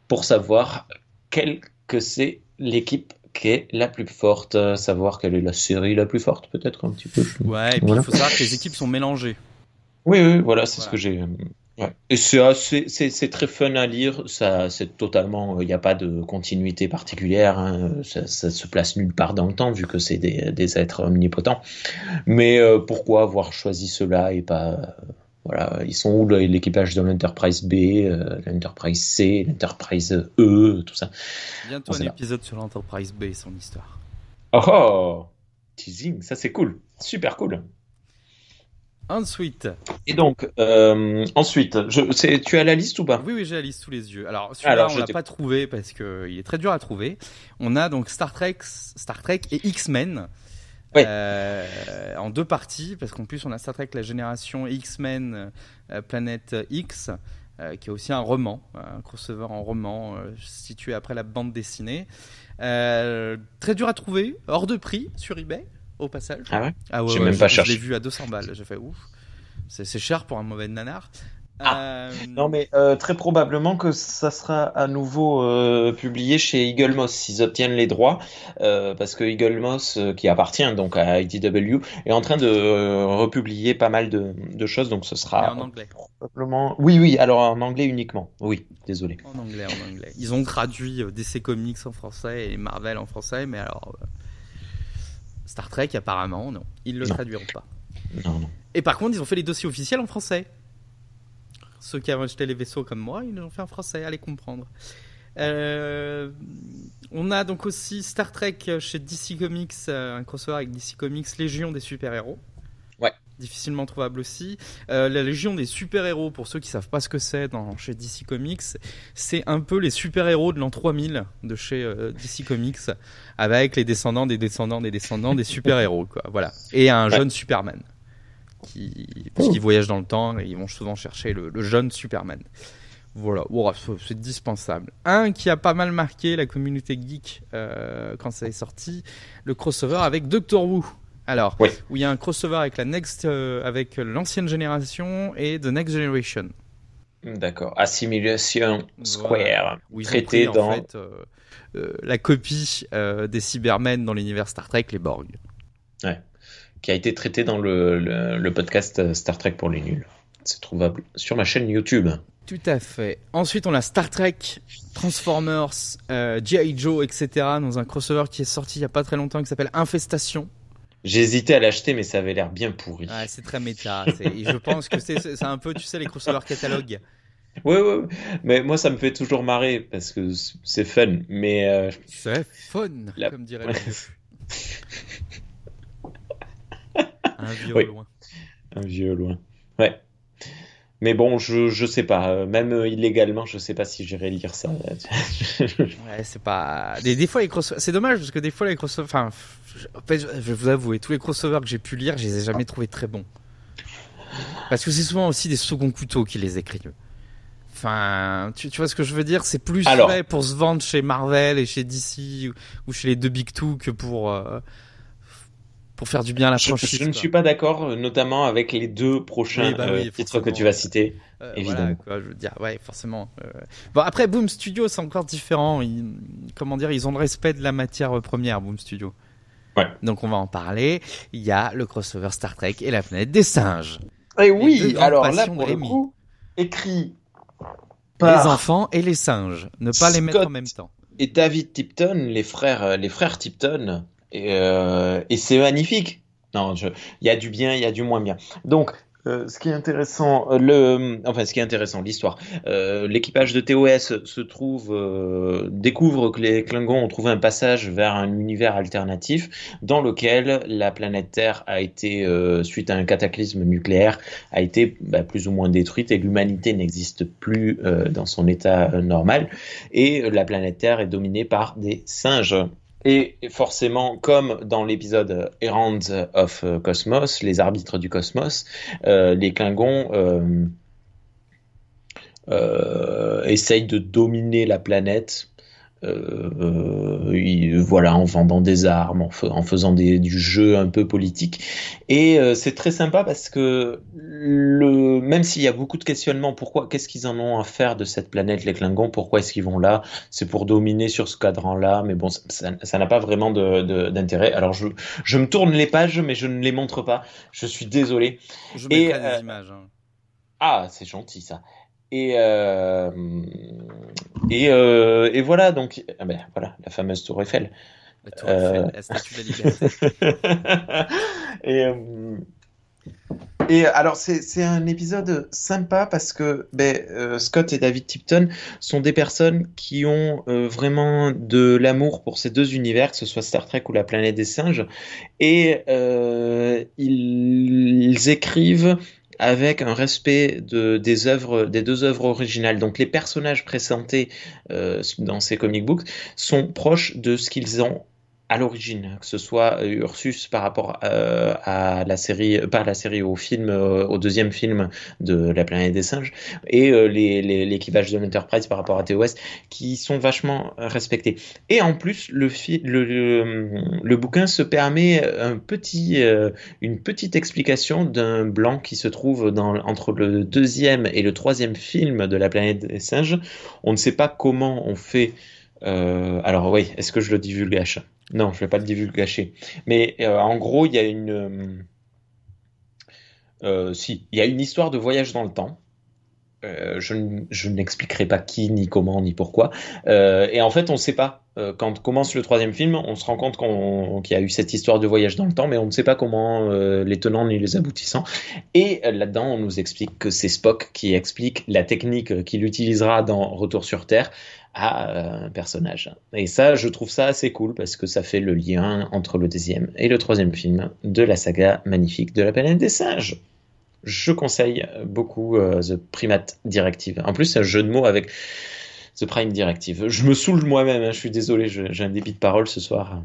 pour savoir quelle que c'est l'équipe qui est la plus forte, savoir quelle est la série la plus forte, peut-être un petit peu. Ouais, et puis il faut savoir que les équipes sont mélangées. Oui, oui, voilà, c'est ce que j'ai. Ouais. Et c'est très fun à lire. Ça, c'est totalement. Il n'y a pas de continuité particulière. Hein. Ça, ça, se place nulle part dans le temps vu que c'est des, des, êtres omnipotents. Mais euh, pourquoi avoir choisi cela et pas euh, voilà, ils sont où l'équipage de l'Enterprise B, euh, l'Enterprise C, l'Enterprise E, tout ça. Bientôt un épisode sur l'Enterprise B et son histoire. Oh, oh teasing, ça c'est cool, super cool. Ensuite. Et donc, euh, ensuite, je, tu as la liste ou pas? Oui, oui, j'ai la liste sous les yeux. Alors, celui-là, on l'a pas trouvé parce qu'il est très dur à trouver. On a donc Star Trek, Star Trek et X-Men. Euh, en deux parties, parce qu'en plus on a Star Trek la génération X-Men euh, Planète X, qui est aussi un roman, un crossover en roman situé après la bande dessinée. Très dur à trouver, hors de prix sur eBay au passage. Ah ouais, ah ouais même pas cherché. Je l'ai vu à 200 balles. J'ai fait ouf. C'est cher pour un mauvais nanar. Ah. Euh... Non, mais euh, très probablement que ça sera à nouveau euh, publié chez Eagle Moss s'ils obtiennent les droits, euh, parce que Eagle Moss, euh, qui appartient donc à IDW, est en train de euh, republier pas mal de, de, choses, donc ce sera en anglais. probablement. Oui, oui, alors en anglais uniquement. Oui, désolé. En anglais, en anglais. Ils ont traduit DC Comics en français et Marvel en français, mais alors Star Trek, apparemment, non. Ils le Non. traduiront pas. Non, non. Et par contre, ils ont fait les dossiers officiels en français. Ceux qui ont acheté les vaisseaux comme moi, ils l'ont fait en français, allez comprendre. Euh, on a donc aussi Star Trek chez DC Comics, euh, un crossover avec DC Comics, Légion des super-héros. Difficilement trouvable aussi. Euh, la Légion des super-héros, pour ceux qui savent pas ce que c'est dans, chez DC Comics, c'est un peu les super-héros de l'an 3000 de chez euh, DC Comics, avec les descendants des descendants des descendants des super-héros, quoi. Voilà. Et un jeune Superman. Qui, parce qu'ils voyagent dans le temps et ils vont souvent chercher le, le jeune Superman. Voilà, c'est dispensable. Un qui a pas mal marqué la communauté geek euh, quand ça est sorti, le crossover avec Doctor Who. Alors, Oui. où il y a un crossover avec la next, euh, avec l'ancienne génération et The Next Generation, D'accord. Assimilation Square. ils Traité pris, dans- en fait euh, euh, la copie des Cybermen dans l'univers Star Trek, les Borg. qui a été traité dans le, le, le podcast Star Trek pour les nuls. C'est trouvable sur ma chaîne YouTube. Tout à fait. Ensuite, on a Star Trek, Transformers, G.I. Joe, etc. dans un crossover qui est sorti il y a pas très longtemps qui s'appelle Infestation. Hésité à l'acheter, mais ça avait l'air bien pourri. Ouais, c'est très méta. et je pense que c'est un peu, tu sais, les crossovers catalogue. Ouais, ouais, ouais. mais moi ça me fait toujours marrer parce que c'est fun. Mais euh, C'est fun, La- comme dirait le. Un vieux Oui. loin. un vieux loin. Ouais. Mais bon, je, je sais pas. euh, Même euh, illégalement, je sais pas si j'irai lire ça. Ouais, c'est pas. Des, des fois, les crossovers. C'est dommage parce que des fois, les crossovers. Enfin, en fait, je je vais vous avouer, tous les crossovers que j'ai pu lire, je les ai jamais trouvés très bons. Parce que c'est souvent aussi des seconds couteaux qui les écrivent. Enfin, tu, tu vois ce que je veux dire? C'est plus Alors. fait pour se vendre chez Marvel et chez DC ou, ou chez les deux Big Two que pour. euh, pour faire du bien à la je, franchise. Je, ne suis pas d'accord, notamment avec les deux prochains bah titres que tu vas citer. évidemment. Voilà, je veux dire, ouais, forcément. Bon, après, Boom Studio, c'est encore différent. Ils, comment dire, ils ont le respect de la matière première, Boom Studio. Ouais. Donc, on va en parler. Il y a le crossover Star Trek et la planète des singes. Et oui, alors là, pour le coup, écrit par les enfants et les singes, ne pas les mettre en même temps. Et David Tipton, les frères, les frères Tipton, et, euh, et c'est magnifique. Non, il y a du bien, il y a du moins bien. Donc, euh, ce qui est intéressant, euh, le, enfin, ce qui est intéressant, l'histoire. Euh, L'équipage de TOS se trouve, découvre que les Klingons ont trouvé un passage vers un univers alternatif dans lequel la planète Terre a été, suite à un cataclysme nucléaire, a été bah, plus ou moins détruite et l'humanité n'existe plus dans son état normal. Et la planète Terre est dominée par des singes. Et forcément, comme dans l'épisode Errands of Cosmos, les arbitres du cosmos, euh, les Klingons euh, euh, essayent de dominer la planète. Euh, voilà, en vendant des armes, en, en faisant des, du jeu un peu politique. Et euh, c'est très sympa parce que le, même s'il y a beaucoup de questionnements, pourquoi, qu'est-ce qu'ils en ont à faire de cette planète, les Klingons? Pourquoi est-ce qu'ils vont là? C'est pour dominer sur ce cadran-là, mais bon, ça n'a pas vraiment d'intérêt. Alors je, je me tourne les pages, mais je ne les montre pas. Je suis désolé. Je Et, euh, des images. Hein. Ah, c'est gentil ça. Et, euh, et, euh, et, voilà, donc, ah ben, voilà, la fameuse Tour Eiffel. La Tour Eiffel, euh... la statue de la liberté. et, et alors, c'est un épisode sympa parce que ben, Scott et David Tipton sont des personnes qui ont vraiment de l'amour pour ces deux univers, que ce soit Star Trek ou la planète des singes. Et ils, ils écrivent avec un respect de, des œuvres, des deux œuvres originales. Donc les personnages présentés euh, dans ces comic books sont proches de ce qu'ils ont à l'origine, que ce soit Ursus par rapport euh, à la série, pas à la série, au film, euh, au deuxième film de La planète des singes, et euh, les, de l'Enterprise par rapport à TOS, qui sont vachement respectés. Et en plus, le, le, le, le, bouquin se permet un petit, une petite explication d'un blanc qui se trouve dans, entre le deuxième et le troisième film de La planète des singes. On ne sait pas comment on fait. alors oui, est-ce que je le divulgage? Non, je vais pas le divulgacher. Mais euh, en gros, il y a une. Euh, euh si, il y a une histoire de voyage dans le temps. Je, n'expliquerai pas qui, ni comment, ni pourquoi. Et en fait, on ne sait pas. Quand commence le troisième film, on se rend compte qu'il y a eu cette histoire de voyage dans le temps, mais on ne sait pas comment les tenants ni les aboutissants. Et là-dedans, on nous explique que c'est Spock qui explique la technique qu'il utilisera dans Retour sur Terre à un personnage. Et ça, je trouve ça assez cool parce que ça fait le lien entre le deuxième et le troisième film de la saga magnifique de la planète des singes je conseille beaucoup euh, The Primate Directive. En plus, c'est un jeu de mots avec The Prime Directive. Je me saoule moi-même, hein, je suis désolé, j'ai un débit de parole ce soir.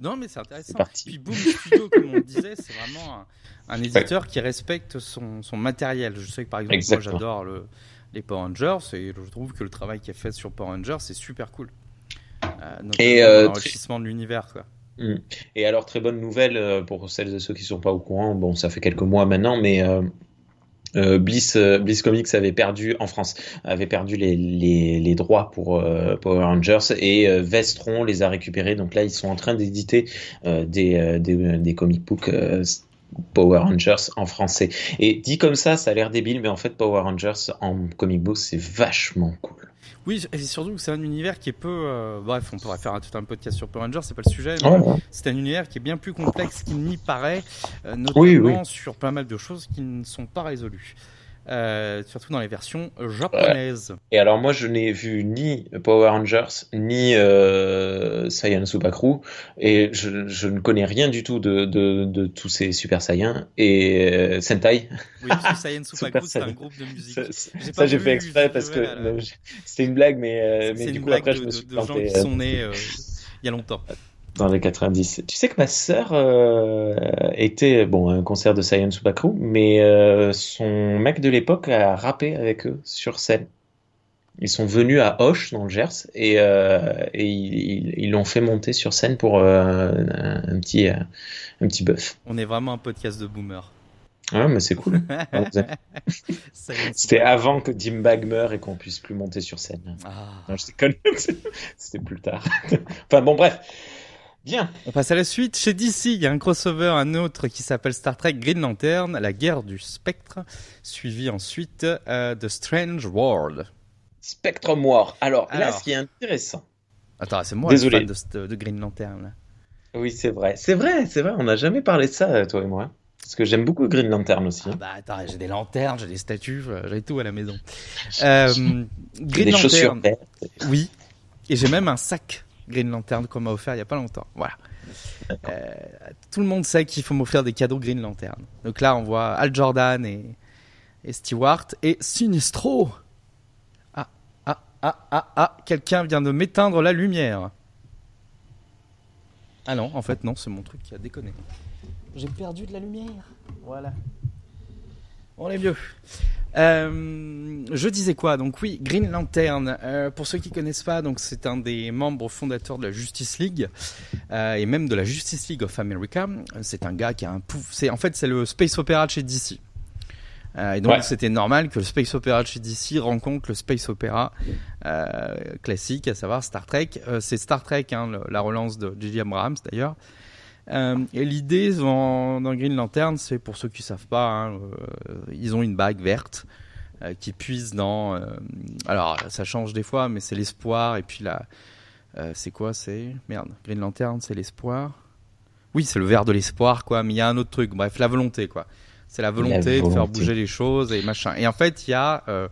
Non, mais c'est intéressant. Parti. Puis Boom Studio, comme on disait, c'est vraiment un, un éditeur ouais. qui respecte son, son, matériel. Je sais que par exemple, Exactement. moi j'adore le, les Power Rangers et je trouve que le travail qui est fait sur Power Rangers, c'est super cool. Euh, et euh, l'enrichissement de l'univers, quoi. Mm. Et alors, très bonne nouvelle euh, pour celles et ceux qui ne sont pas au courant. Bon, ça fait quelques mois maintenant, mais euh, Bliss, euh, Bliss Comics avait perdu en France, avait perdu les, les, les droits pour euh, Power Rangers et Vestron les a récupérés. Donc là, ils sont en train d'éditer des, des, des, comic books. Power Rangers en français. Et dit comme ça, ça a l'air débile, mais en fait, Power Rangers en comic book, c'est vachement cool. Oui, et surtout que c'est un univers qui est peu. Euh, bref, on pourrait faire un, tout un podcast sur Power Rangers, c'est pas le sujet. Mais. C'est un univers qui est bien plus complexe qu'il n'y paraît, euh, notamment oui, oui. sur pas mal de choses qui ne sont pas résolues. Euh, surtout dans les versions japonaises. Ouais. Et alors moi je n'ai vu ni Power Rangers ni euh, Saiyan Supakru et je, je, ne connais rien du tout de, de, de tous ces Super Saiyans et euh, Sentai. Oui, parce que Saiyan Supakru c'est un groupe de musique. Ça j'ai fait exprès parce que euh, c'était une blague mais, mais du coup après de, je me suis de, planté. De gens qui sont nés il y a longtemps dans les 90. Tu sais que ma sœur euh, était bon à un concert de Saiyan Supakru, mais euh, son mec de l'époque a rappé avec eux sur scène. Ils sont venus à Hoche dans le Gers et, et ils l'ont fait monter sur scène pour un petit un petit bœuf. On est vraiment un podcast de boomer. Ouais, mais c'est cool. C'était avant que Bag meure et qu'on puisse plus monter sur scène. Ah. C'était plus tard. enfin bon, bref. Bien. On passe à la suite. Chez DC, il y a un crossover, un autre qui s'appelle Star Trek Green Lantern, la guerre du spectre, suivi ensuite euh, de Strange World. Spectrum War. Alors, là, ce qui est intéressant. Attends, c'est moi Désolé. le fan de, de Green Lantern. Oui, c'est vrai. C'est vrai, c'est vrai. On n'a jamais parlé de ça, toi et moi. Parce que j'aime beaucoup Green Lantern aussi. Ah bah attends, j'ai des lanternes, j'ai des statues, j'ai tout à la maison. Euh, Green des Lantern. Oui. Et j'ai même un sac Green Lantern qu'on m'a offert il y a pas longtemps. Voilà. Euh, tout le monde sait qu'il faut m'offrir des cadeaux Green Lantern. Donc là, on voit Al Jordan et, et Stewart et Sinistro. Ah, ah, ah, ah, ah, quelqu'un vient de m'éteindre la lumière. Ah non, en fait, non, c'est mon truc qui a déconné. J'ai perdu de la lumière. Voilà. On est mieux. Euh, je disais quoi? Donc oui, Green Lantern. Euh, pour ceux qui connaissent pas, donc c'est un des membres fondateurs de la Justice League euh, et même de la Justice League of America. C'est un gars qui a un pouf. C'est en fait c'est le space opera de chez DC. Et donc c'était normal que le space opera de chez DC rencontre le space opera classique, à savoir Star Trek. C'est Star Trek, hein, la relance de J.J. Abrams d'ailleurs. Et l'idée dans, dans, Green Lantern, c'est pour ceux qui savent pas, hein, ils ont une bague verte qui puise dans. alors ça change des fois, mais c'est l'espoir et puis la. c'est quoi C'est merde. Green Lantern, c'est l'espoir. Oui, c'est le vert de l'espoir, quoi. Mais il y a un autre truc. Bref, la volonté, quoi. C'est la volonté, de faire bouger les choses et machin. Et en fait, il y a euh,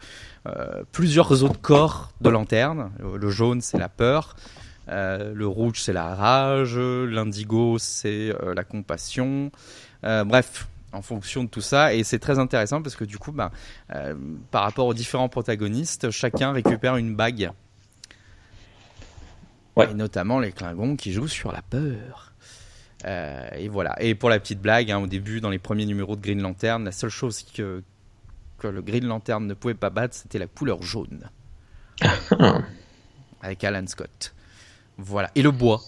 euh, plusieurs autres corps de lanterne. Le jaune, c'est la peur. Euh, le rouge, c'est la rage. L'indigo, c'est la compassion. bref, en fonction de tout ça. Et c'est très intéressant parce que du coup, bah, par rapport aux différents protagonistes, chacun récupère une bague. Ouais. Et notamment les Klingons qui jouent sur la peur. Euh, et voilà. Et pour la petite blague, hein, au début, dans les premiers numéros de Green Lantern, la seule chose que, que le Green Lantern ne pouvait pas battre, c'était la couleur jaune. Avec Alan Scott. Voilà. Et le bois.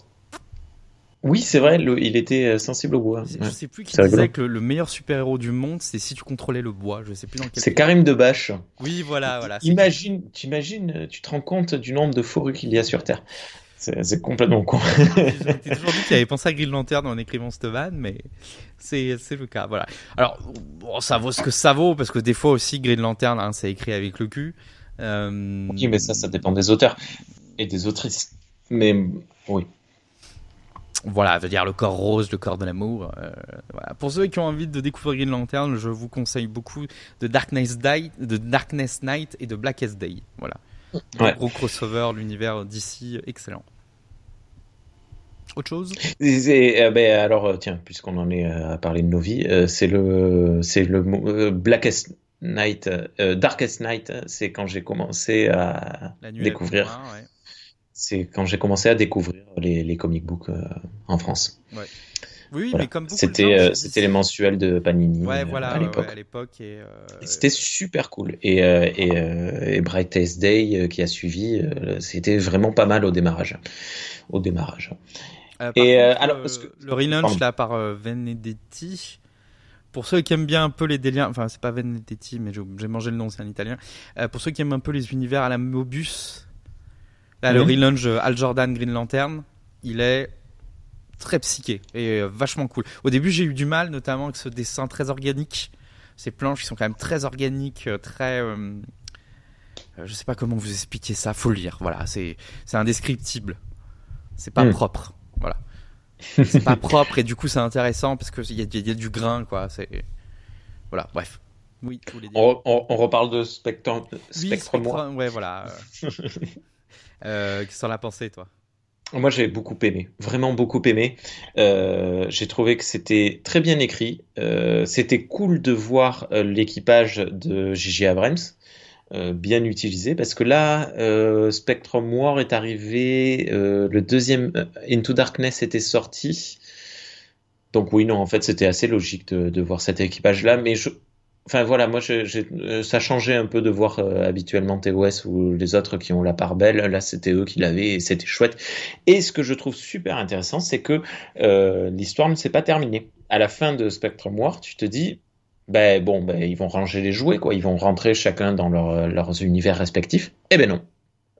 Oui, c'est vrai, il était euh, sensible au bois. Je sais plus qui disait que le, meilleur super-héros du monde, c'est si tu contrôlais le bois. Je sais plus dans quel. C'est Karim Debache. Oui, voilà, voilà. Imagine, tu imagines, tu te rends compte du nombre de fourrus qu'il y a sur Terre. C'est complètement con. J'ai toujours dit qu'il avait pensé à Green Lantern en écrivant cette mais c'est le cas. Voilà. Alors, bon, ça vaut ce que ça vaut, parce que des fois aussi, Green Lantern, hein, c'est écrit avec le cul. Euh... Oui, mais ça, ça dépend des auteurs et des autrices. Mais oui. Voilà, veut dire le corps rose, le corps de l'amour. Euh, voilà. Pour ceux qui ont envie de découvrir Green Lantern, je vous conseille beaucoup de Darkness, Day, de Darkness Night et de Blackest Day. Voilà. Ouais. Gros crossover, l'univers d'ici, excellent. Autre chose? Euh, ben, Alors, euh, tiens, puisqu'on en est à parler de nos vies, c'est le, c'est le Blackest Night, Darkest Night, c'est quand j'ai commencé à découvrir. C'est quand j'ai commencé à découvrir les, les comic books en France. Ouais. Oui, mais comme c'était c'était les mensuels de Panini ouais, voilà, à l'époque. c'était super cool. Et, et, et Brightest Day qui a suivi, c'était vraiment pas mal au démarrage. Au démarrage. Euh, et euh, alors, le relaunch là par euh, Venedetti. Pour ceux qui aiment bien un peu les délires, enfin c'est pas Venedetti, mais j'ai mangé le nom, c'est un italien. pour ceux qui aiment un peu les univers à la Mobius, là le relaunch Al Jordan Green Lantern, il est très psyché et vachement cool. Au début, j'ai eu du mal, notamment avec ce dessin très organique. Ces planches qui sont quand même très organiques, très. je sais pas comment vous expliquer ça, faut le lire. Voilà, c'est indescriptible. C'est pas hmm. propre. Voilà. C'est pas propre et du coup c'est intéressant parce qu'il y, y, a du grain quoi. C'est voilà. Bref. Oui. On, on, reparle de Spectrum. Spectrum. ouais voilà. euh, Qu'est-ce que la pensée toi? Moi, j'ai beaucoup aimé, vraiment beaucoup aimé. Euh, j'ai trouvé que c'était très bien écrit. Euh, c'était cool de voir l'équipage de J.J. Abrams. Bien utilisé parce que là Spectrum War est arrivé le deuxième Into Darkness était sorti donc oui non en fait c'était assez logique de, voir cet équipage là mais je Enfin voilà, moi euh, ça changeait un peu de voir euh, habituellement TOS ou les autres qui ont la part belle. Là, c'était eux qui l'avaient et c'était chouette. Et ce que je trouve super intéressant, c'est que euh, l'histoire ne s'est pas terminée. À la fin de Spectrum War, tu te dis, ben bon, ben ils vont ranger les jouets, quoi. Ils vont rentrer chacun dans leurs univers respectifs. Eh ben non.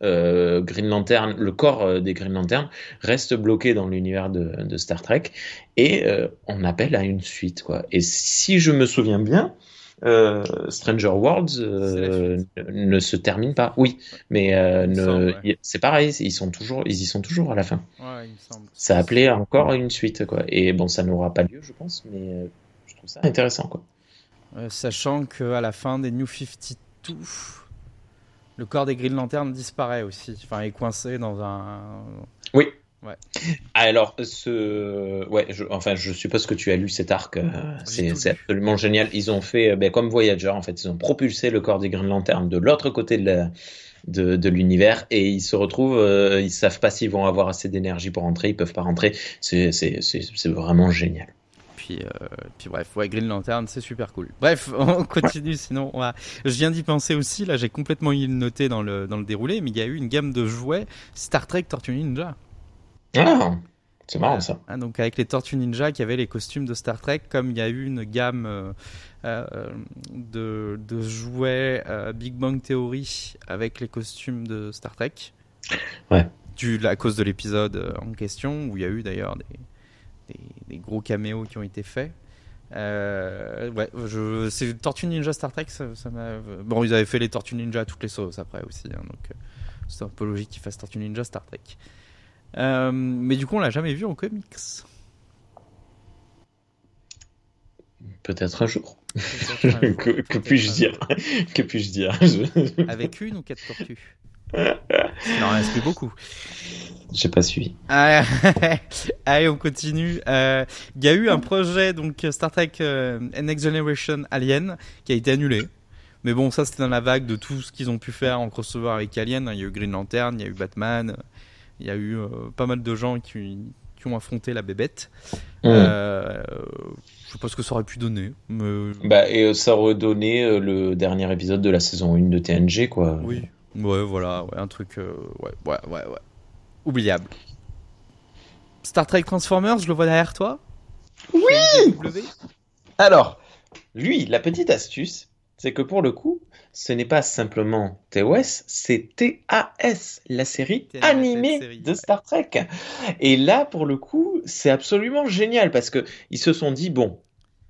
Green Lantern, le corps des Green Lantern reste bloqué dans l'univers de, Star Trek et on appelle à une suite, quoi. Et si je me souviens bien, euh, Stranger Worlds euh, ne se termine pas. Oui, mais euh, c'est pareil, ils sont toujours, ils y sont toujours à la fin. Ça appelait encore une suite, quoi. Et bon, ça n'aura pas lieu, je pense, mais je trouve ça intéressant, quoi. sachant qu'à la fin des New 52, le corps des Green Lantern disparaît aussi. Enfin, est coincé dans un. Oui. Ouais. Alors, ce, ouais, je, enfin, je suppose que tu as lu cet arc. Euh, c'est absolument génial. Ils ont fait, euh, ben, comme Voyager, en fait, ils ont propulsé le corps des Green Lantern de l'autre côté de de, de l'univers et ils se retrouvent, euh, ils savent pas s'ils vont avoir assez d'énergie pour rentrer, ils peuvent pas rentrer. C'est vraiment génial. Puis, puis bref, ouais, Green Lantern, c'est super cool. Bref, on continue, sinon on va... Je viens d'y penser aussi, là j'ai complètement noté dans le, dans le déroulé, mais il y a eu une gamme de jouets Star Trek Tortue Ninja. Ah, c'est marrant ça. Ah, donc avec les Tortues Ninja qui avaient les costumes de Star Trek, comme il y a eu une gamme euh, euh, de, de, jouets euh, Big Bang Theory avec les costumes de Star Trek. Ouais. Du, à cause de l'épisode en question, où il y a eu d'ailleurs des, des, gros caméos qui ont été faits. ouais, je, c'est Tortue Ninja Star Trek, ça, m'a. Bon, ils avaient fait les Tortues Ninja à toutes les sauces après aussi, hein, donc c'est un peu logique qu'ils fassent Tortue Ninja Star Trek. Euh, mais du coup, on l'a jamais vu en comics. Peut-être un jour. que, puis-je dire Que puis-je dire Avec une ou quatre tortues? Non, reste plus beaucoup. J'ai pas suivi. Ah, allez, on continue. Euh, il y a eu un projet, donc Star Trek euh, Next Generation Alien, qui a été annulé. Mais bon, ça c'était dans la vague de tout ce qu'ils ont pu faire en crossover avec Alien. Il y a eu Green Lantern, il y a eu Batman, il y a eu euh, pas mal de gens qui, qui ont affronté la bébête. Mmh. Euh, je sais pas ce que ça aurait pu donner. Mais... Bah, et euh, ça aurait donné le dernier épisode de la saison 1 de TNG, quoi. Oui. Ouais, voilà, ouais, un truc. ouais, ouais, ouais, ouais. Oubliable. Star Trek Transformers, je le vois derrière toi? Oui Alors, lui, la petite astuce, c'est que pour le coup, ce n'est pas simplement TOS, c'est TAS, la série animée de Star Trek. Et là, pour le coup, c'est absolument génial parce que ils se sont dit bon.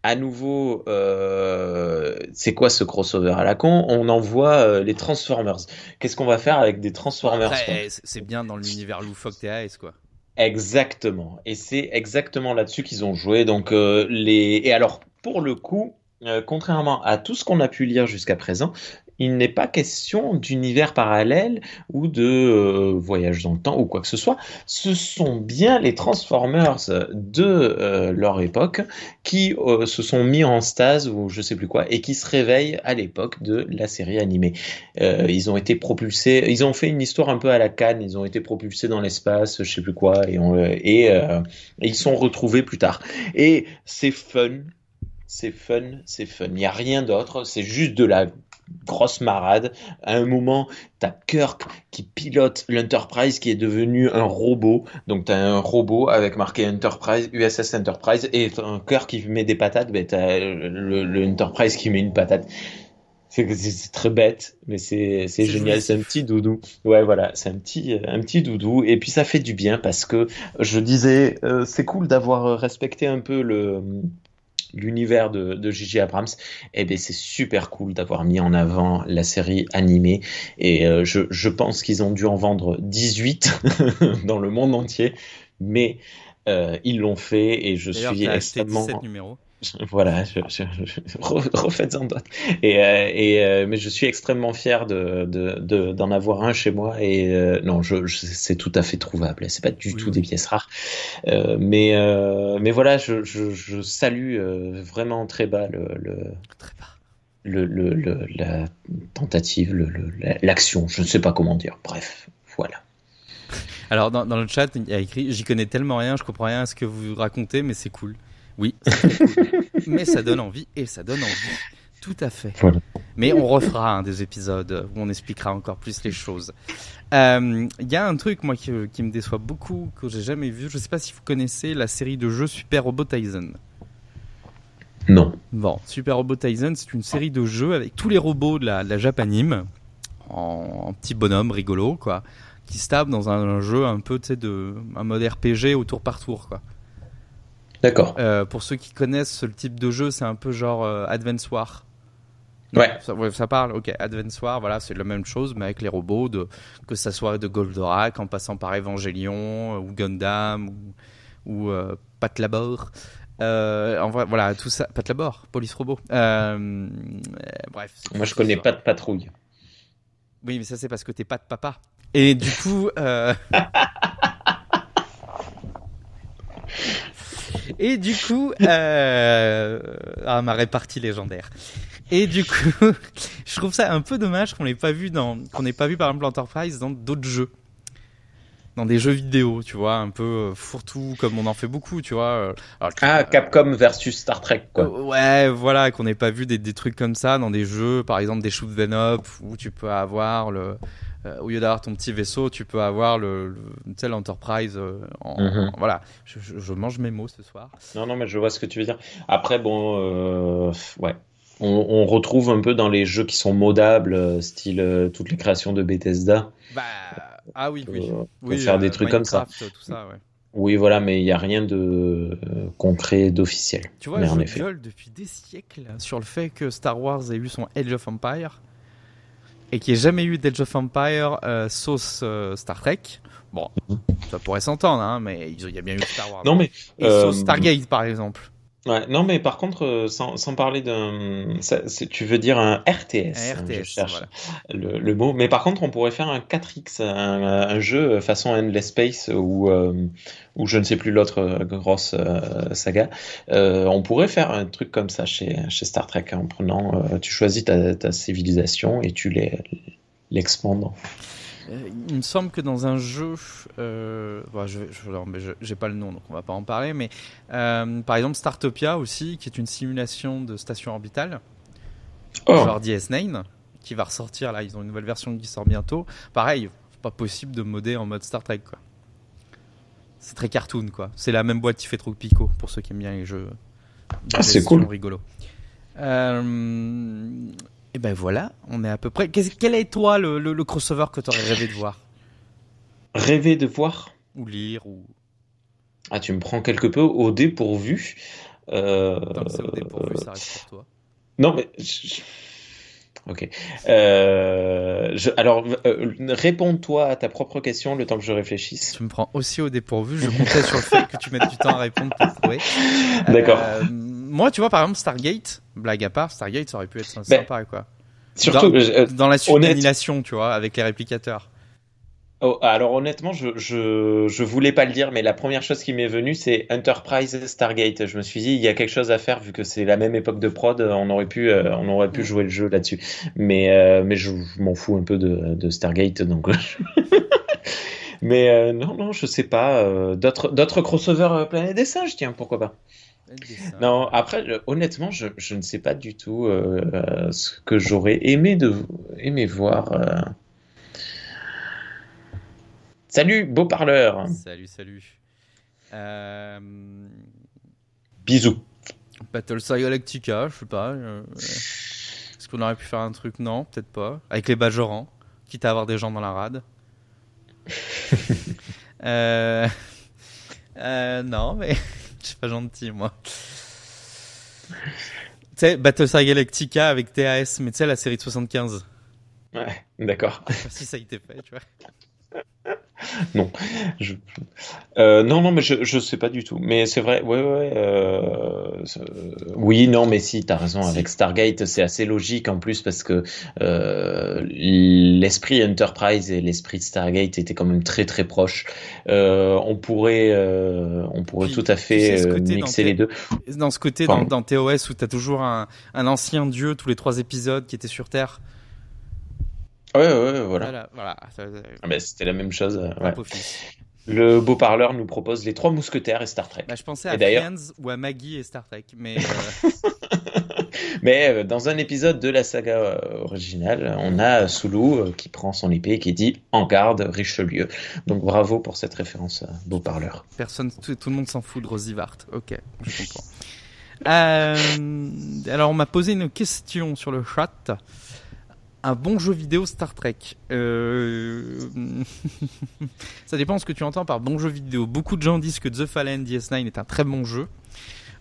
À nouveau, euh, c'est quoi ce crossover à la con? On envoie euh, les Transformers. Qu'est-ce qu'on va faire avec des Transformers C'est bien dans l'univers loufoque TAS, quoi. Exactement. Et c'est exactement là-dessus qu'ils ont joué. Donc euh, les et alors pour le coup, euh, contrairement à tout ce qu'on a pu lire jusqu'à présent, il n'est pas question d'univers parallèle ou de euh, voyage dans le temps ou quoi que ce soit. Ce sont bien les Transformers de euh, leur époque qui se sont mis en stase ou je sais plus quoi et qui se réveillent à l'époque de la série animée. ils ont été propulsés, ils ont fait une histoire un peu à la canne, ils ont été propulsés dans l'espace, je sais plus quoi, et, ils sont retrouvés plus tard. Et c'est fun, c'est fun, c'est fun. Il n'y a rien d'autre, c'est juste de la grosse marade. À un moment, tu as Kirk qui pilote l'Enterprise qui est devenu un robot. Donc tu as un robot avec marqué Enterprise, USS Enterprise, et un Kirk qui met des patates, ben, tu as le, Enterprise qui met une patate. C'est très bête, mais c'est génial. C'est un petit doudou. Ouais, voilà, c'est un petit, un petit doudou. Et puis ça fait du bien parce que je disais, euh, c'est cool d'avoir respecté un peu le l'univers de, de J.J. Abrams, eh ben c'est super cool d'avoir mis en avant la série animée. Et euh, je, je, pense qu'ils ont dû en vendre 18 dans le monde entier, mais euh, ils l'ont fait et je suis extrêmement. 17 numéros. voilà, je, je, refaites-en d'autres. Et, euh, et euh, mais je suis extrêmement fier de, de, d'en avoir un chez moi. Et euh, non, je, c'est tout à fait trouvable. C'est pas du tout des pièces rares. mais mais voilà, je, je, salue vraiment très bas le, le très bas. Le, le, la tentative, l'action, je ne sais pas comment dire. Bref, voilà. Alors dans, dans le chat, il y a écrit J'y connais tellement rien, je comprends rien à ce que vous racontez, mais c'est cool. Oui, mais ça donne envie et ça donne envie. Tout à fait. Mais on refera des épisodes où on expliquera encore plus les choses. Il euh, y a un truc, moi, qui, qui me déçoit beaucoup, que j'ai jamais vu. Je sais pas si vous connaissez la série de jeux Super Robot Tyson. Non. Bon, Super Robot Tyson, c'est une série de jeux avec tous les robots de la, la Japanime, en, en petit bonhomme rigolo, quoi, qui se tapent dans un, jeu un peu, tu sais, de un mode RPG au tour par tour, quoi. D'accord. Euh, pour ceux qui connaissent le type de jeu, c'est un peu genre euh, Advance War. Ouais. Ça, ouais, ça, parle, ok. Advance War, voilà, c'est la même chose, mais avec les robots, de, que ça soit de Goldorak, en passant par Evangelion, ou Gundam, ou, ou euh, Pat Labor. Euh, en vrai, voilà, tout ça. Pat Labor, Police Robot. Euh, bref. Moi, je connais pas de patrouille. Oui, mais ça, c'est parce que t'es pas de papa. Et du coup. Euh... Et du coup, euh... ah, ma répartie légendaire. Et du coup, je trouve ça un peu dommage qu'on n'ait pas vu dans, qu'on n'ait pas vu par exemple Enterprise dans d'autres jeux, dans des jeux vidéo, tu vois, un peu fourre-tout comme on en fait beaucoup, tu vois. Alors, ah, Capcom versus Star Trek, quoi. Ouais, voilà, qu'on n'ait pas vu des, des, trucs comme ça dans des jeux, par exemple des shoot up où tu peux avoir le euh, au lieu d'avoir ton petit vaisseau, tu peux avoir le, le l'Enterprise. Euh, en, mm -hmm. Voilà, je, je, je, mange mes mots ce soir. Non, non, mais je vois ce que tu veux dire. Après, bon, euh, ouais. On, on, retrouve un peu dans les jeux qui sont modables, style euh, toutes les créations de Bethesda. Bah, ah oui, oui. Euh, oui faire des trucs Minecraft, comme ça. Tout ça ouais. Oui, voilà, mais il n'y a rien de concret, d'officiel. Tu vois, mais je en effet. gueule depuis des siècles sur le fait que Star Wars ait eu son Age of Empire et qu'il n'y ait jamais eu d'Age of Empire euh, sauce euh, Star Trek. Bon, ça pourrait s'entendre, hein, mais il y a bien eu Star Wars. Non, mais. Et euh... sauce Stargate, par exemple. Ouais, non, mais par contre, euh, sans, sans parler d'un. Tu veux dire un RTS Un RTS, je cherche voilà. le, le, mot. Mais par contre, on pourrait faire un 4X, un, un jeu façon Endless Space ou, euh, ou je ne sais plus l'autre grosse euh, saga. on pourrait faire un truc comme ça chez, chez Star Trek en prenant. tu choisis ta, ta civilisation et tu l'expandes. Il me semble que dans un jeu, euh, bon, je, je, j'ai pas le nom donc on va pas en parler, mais euh, par exemple Startopia aussi, qui est une simulation de station orbitale, oh. genre DS9, qui va ressortir là, ils ont une nouvelle version qui sort bientôt. Pareil, pas possible de modder en mode Star Trek quoi. C'est très cartoon quoi. C'est la même boîte qui fait Tropico pour ceux qui aiment bien les jeux. Ah, c'est cool. rigolo. Euh, et ben voilà, on est à peu près. Quel est toi le, le, le crossover que tu aurais rêvé de voir? Rêver de voir? Ou lire ou. Ah, tu me prends quelque peu au dépourvu. Euh... Tant que c'est au dépourvu, ça reste pour toi. Non, mais. Ok. Euh, je, alors, euh, réponds-toi à ta propre question le temps que je réfléchisse. Tu me prends aussi au dépourvu. Je comptais sur le fait que tu mettes du temps à répondre pour trouver. D'accord. Euh, moi, tu vois, par exemple, Stargate, blague à part, Stargate, ça aurait pu être sympa, ben, quoi. Surtout, dans, euh, dans la suite d'annihilation, tu vois, avec les réplicateurs. Oh, alors honnêtement, je, je, je voulais pas le dire, mais la première chose qui m'est venue, c'est Enterprise Stargate. Je me suis dit, il y a quelque chose à faire vu que c'est la même époque de prod, on aurait pu, euh, on aurait pu jouer le jeu là-dessus. Mais, euh, mais je, je m'en fous un peu de, de Stargate, donc. mais euh, non, non, je sais pas. D'autres, d'autres crossovers Planète des Singes, tiens, pourquoi pas. Non, après, honnêtement, je, je, ne sais pas du tout euh, ce que j'aurais aimé de aimé voir. Euh... Salut, beau parleur. Salut, salut. Euh... Bisous. Battlestar Galactica, je sais pas. Euh... Est-ce qu'on aurait pu faire un truc? Non, peut-être pas. Avec les Bajorans, quitte à avoir des gens dans la rade. Euh, non, mais je suis pas gentil, moi. Tu sais, Battlestar Galactica avec TAS, mais tu sais, la série de 75. Ouais, d'accord. si ça a été fait, tu vois. non, je... euh, non, non, mais je, je sais pas du tout. Mais c'est vrai, ouais, ouais. Euh... Oui, non, mais si, t'as raison. Avec Stargate, c'est assez logique en plus parce que euh, l'esprit Enterprise et l'esprit Stargate étaient quand même très très proches. Euh, on pourrait, euh, on pourrait Puis, tout à fait tu mixer les deux. Dans ce côté, dans, dans, TOS où t'as toujours un, un ancien dieu tous les trois épisodes qui était sur Terre. Ouais, ouais, voilà. voilà, voilà. Ah bah, C'était la même chose. Ouais. Le beau parleur nous propose les trois mousquetaires et Star Trek. Bah, je pensais à Friends ou à Maggie et Star Trek, mais. Euh... Mais dans un épisode de la saga originale, on a Sulu qui prend son épée et qui dit En garde, Richelieu. Donc bravo pour cette référence beau parleur. Personne, tout, le monde s'en fout de Rosivart. Ok, je comprends. alors on m'a posé une question sur le chat un bon jeu vidéo Star Trek. Euh, ça dépend de ce que tu entends par bon jeu vidéo. Beaucoup de gens disent que The Fallen DS9 est un très bon jeu.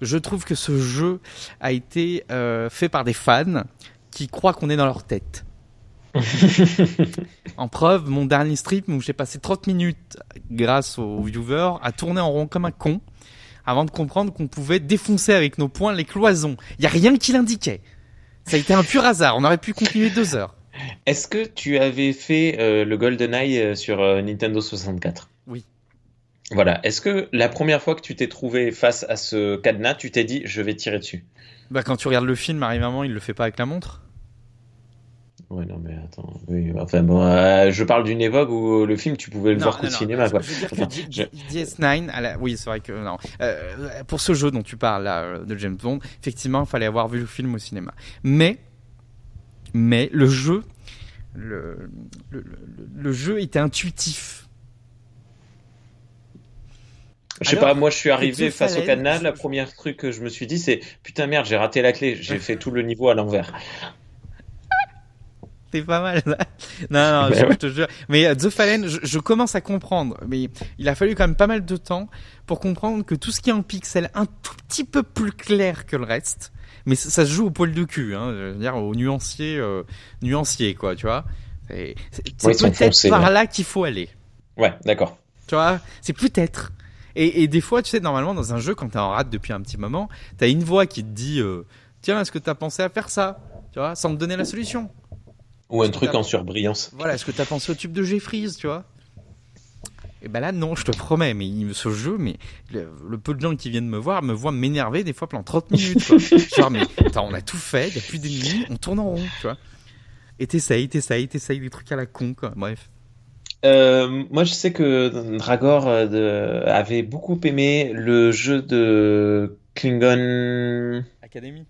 Je trouve que ce jeu a été euh, fait par des fans qui croient qu'on est dans leur tête. en preuve, mon dernier stream où j'ai passé 30 minutes grâce aux viewers à tourner en rond comme un con avant de comprendre qu'on pouvait défoncer avec nos poings les cloisons. Il n'y a rien qui l'indiquait. Ça a été un pur hasard. On aurait pu continuer deux heures. Est-ce que tu avais fait euh, le GoldenEye euh, sur euh, Nintendo 64 Oui. Voilà. Est-ce que la première fois que tu t'es trouvé face à ce cadenas, tu t'es dit je vais tirer dessus? Bah quand tu regardes le film, arrivement, il le fait pas avec la montre. Ouais, non, mais attends. enfin, bon, je parle d'une époque où le film, tu pouvais le voir qu'au cinéma. Quoi. Je veux dire que DS9, oui, c'est vrai que non. pour ce jeu dont tu parles là, de James Bond, effectivement, il fallait avoir vu le film au cinéma. Mais mais le jeu, le, le, jeu était intuitif. Je sais pas, moi je suis arrivé face au canal, la première truc que je me suis dit c'est putain merde, j'ai raté la clé, j'ai fait tout le niveau à l'envers. C'est pas mal. non, non, ben je, te jure. Mais euh, The Fallen, je, commence à comprendre. Mais il a fallu quand même pas mal de temps pour comprendre que tout ce qui est en pixel un tout petit peu plus clair que le reste, mais ça, se joue au poil de cul, hein, je veux dire au nuancier, euh, nuancier quoi, tu vois. C'est peut-être par là qu'il faut aller. Ouais, d'accord. Tu vois, c'est peut-être. Et, et, des fois, tu sais, normalement, dans un jeu, quand t'es en rate depuis un petit moment, t'as une voix qui te dit euh, Tiens, est-ce que t'as pensé à faire ça? Tu vois, sans te donner la solution. Ou un truc en surbrillance. Voilà, est-ce que t'as pensé au tube de Jeffries, tu vois? Et ben là, non, je te promets, mais ce jeu, mais le, peu de gens qui viennent me voir me voient m'énerver des fois pendant 30 minutes. Quoi. Genre, mais attends, on a tout fait, il y a plus d'ennemis, on tourne en rond, tu vois. Et t'essayes, t'essayes, t'essayes des trucs à la con, quoi. Bref. Euh, moi, je sais que Dragor euh, avait beaucoup aimé le jeu de Klingon Academy.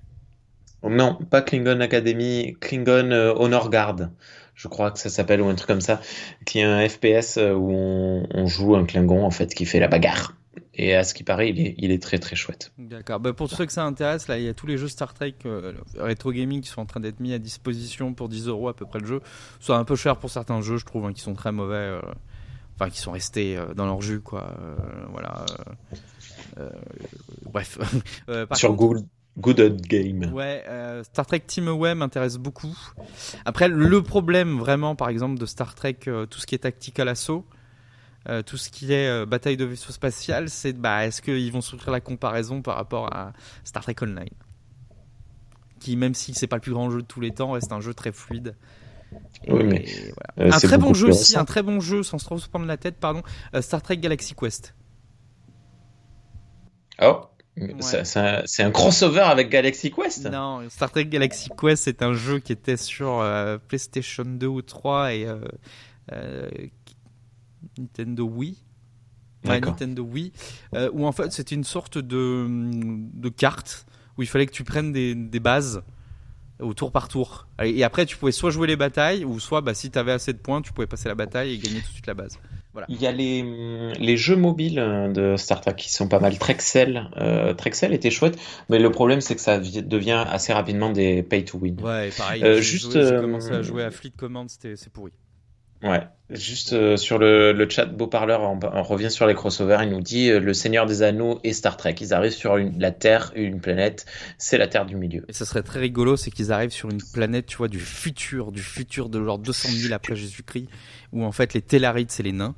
Non, pas Klingon Academy, Klingon euh, Honor Guard je crois que ça s'appelle, ou un truc comme ça, qui est un FPS euh, où on, joue un Klingon en fait qui fait la bagarre. Et à ce qui paraît, il est, très très chouette. D'accord. Bah, pour tous ceux que ça intéresse, là, il y a tous les jeux Star Trek euh, Retro Gaming qui sont en train d'être mis à disposition pour 10 euros à peu près le jeu. Soit un peu cher pour certains jeux, je trouve, hein, qui sont très mauvais. Euh, enfin, qui sont restés dans leur jus, quoi. voilà. bref. Sur Google, Good old game. Ouais, euh, Star Trek Team Away m'intéresse beaucoup. Après, le problème vraiment, par exemple, de Star Trek, euh, tout ce qui est tactical assaut, euh, tout ce qui est bataille de vaisseau spatial, c'est bah, est-ce qu'ils vont souffrir la comparaison par rapport à Star Trek Online? Qui, même si c'est pas le plus grand jeu de tous les temps, reste un jeu très fluide. oui, mais un très bon jeu aussi, un très bon jeu, sans se trop se prendre la tête, pardon, Star Trek Galaxy Quest. Oh c'est un, crossover avec Galaxy Quest Non, Star Trek Galaxy Quest, c'est un jeu qui était sur euh, PlayStation 2 ou 3 et euh, euh, Nintendo Wii. Ouais, Nintendo Wii. où en fait, c'était une sorte de, de carte où il fallait que tu prennes des, des bases au tour par tour. Et après, tu pouvais soit jouer les batailles, ou soit, bah, si tu avais assez de points, tu pouvais passer la bataille et gagner tout de suite la base. Il y a les, les jeux mobiles euh, de Star Trek qui sont pas mal. Trexel, euh, Trexel était chouette, mais le problème c'est que ça devient assez rapidement des pay to win. Ouais, pareil. Euh, juste, j'ai commencé à jouer à Fleet Command, c'est pourri. Ouais, juste sur le, le, chat beau parleur, on, revient sur les crossovers. Il nous dit Le Seigneur des Anneaux et Star Trek. Ils arrivent sur une, la Terre, une planète, c'est la Terre du milieu. Et ça serait très rigolo, c'est qu'ils arrivent sur une planète, tu vois, du futur, du futur de genre 200 000 après Jésus-Christ, où en fait les Tellarides c'est les nains,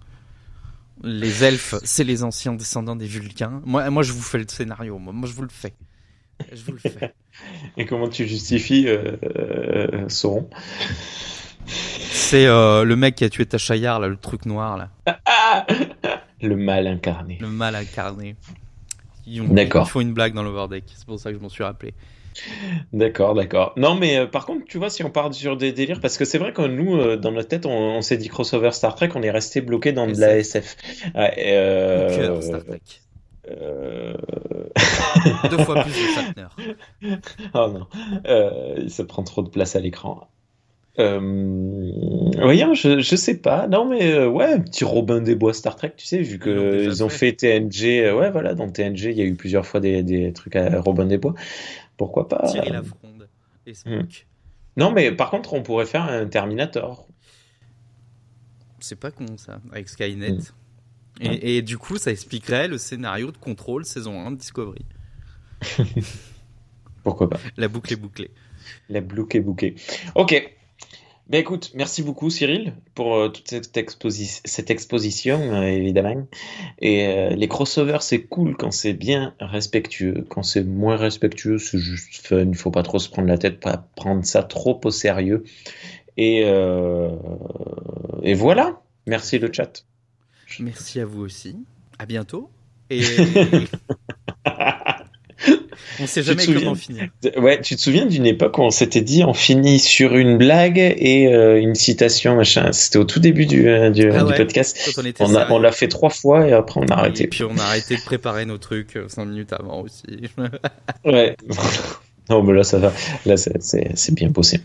les elfes c'est les anciens descendants des Vulcains. Moi, moi je vous fais le scénario, moi, moi je vous le fais. Je vous le fais. Et comment tu justifies euh, euh Sauron? C'est euh, le mec qui a tué Tachayar, là, le truc noir là. le mal incarné. Le mal incarné. D'accord. Il faut une blague dans l'overdeck, c'est pour ça que je m'en suis rappelé. D'accord, d'accord. Non, mais euh, par contre, tu vois, si on part sur des délires, parce que c'est vrai que nous, euh, dans notre tête, on, s'est dit crossover Star Trek, on est resté bloqué dans de la SF. Euh, Star Trek. Deux fois plus de Shatner. Oh non, euh, ça prend trop de place à l'écran. Euh, voyons, je, je sais pas. Non, mais euh, ouais, petit Robin des Bois Star Trek, tu sais, vu qu'ils ont fait. TNG. euh, ouais, voilà, dans TNG, il y a eu plusieurs fois des, des trucs à Robin des Bois. Pourquoi pas Thierry Lafronde et Spock. Non, mais par contre, on pourrait faire un Terminator. C'est pas con ça, avec Skynet. Mm. Et, Ouais. et du coup, ça expliquerait le scénario de Control saison 1 de Discovery. Pourquoi pas La boucle est bouclée. La bouquet bouquet. Ok. Ben écoute, merci beaucoup Cyril pour euh, toute cette, exposi- cette exposition, euh, évidemment. Et euh, les crossovers, c'est cool quand c'est bien respectueux. Quand c'est moins respectueux, c'est juste fun. Il faut pas trop se prendre la tête, pas prendre ça trop au sérieux. Et, et voilà. Merci le chat. Merci à vous aussi. À bientôt. Et on sait jamais souviens comment finir. Ouais, tu te souviens d'une époque où on s'était dit on finit sur une blague et euh, une citation, machin. C'était au tout début du, euh, du, Ah du podcast. On était On a- sérieux. on l'a fait trois fois et après on a arrêté. Et puis on a arrêté de préparer nos trucs 5 minutes avant aussi. Ouais. non, mais là ça va. Là c'est- bien bossé.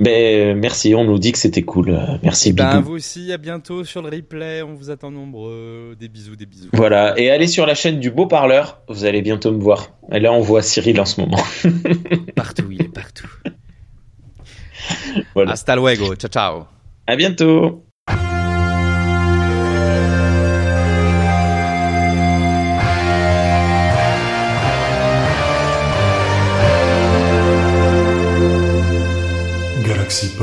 Ben, merci, on nous dit que c'était cool. Merci, ben, vous aussi, à bientôt sur le replay. On vous attend nombreux. Des bisous, des bisous. Voilà, et allez sur la chaîne du Beau Parleur, vous allez bientôt me voir. Et là, on voit Cyril en ce moment. Partout, il est partout. Voilà. Hasta luego. Ciao, ciao. À bientôt!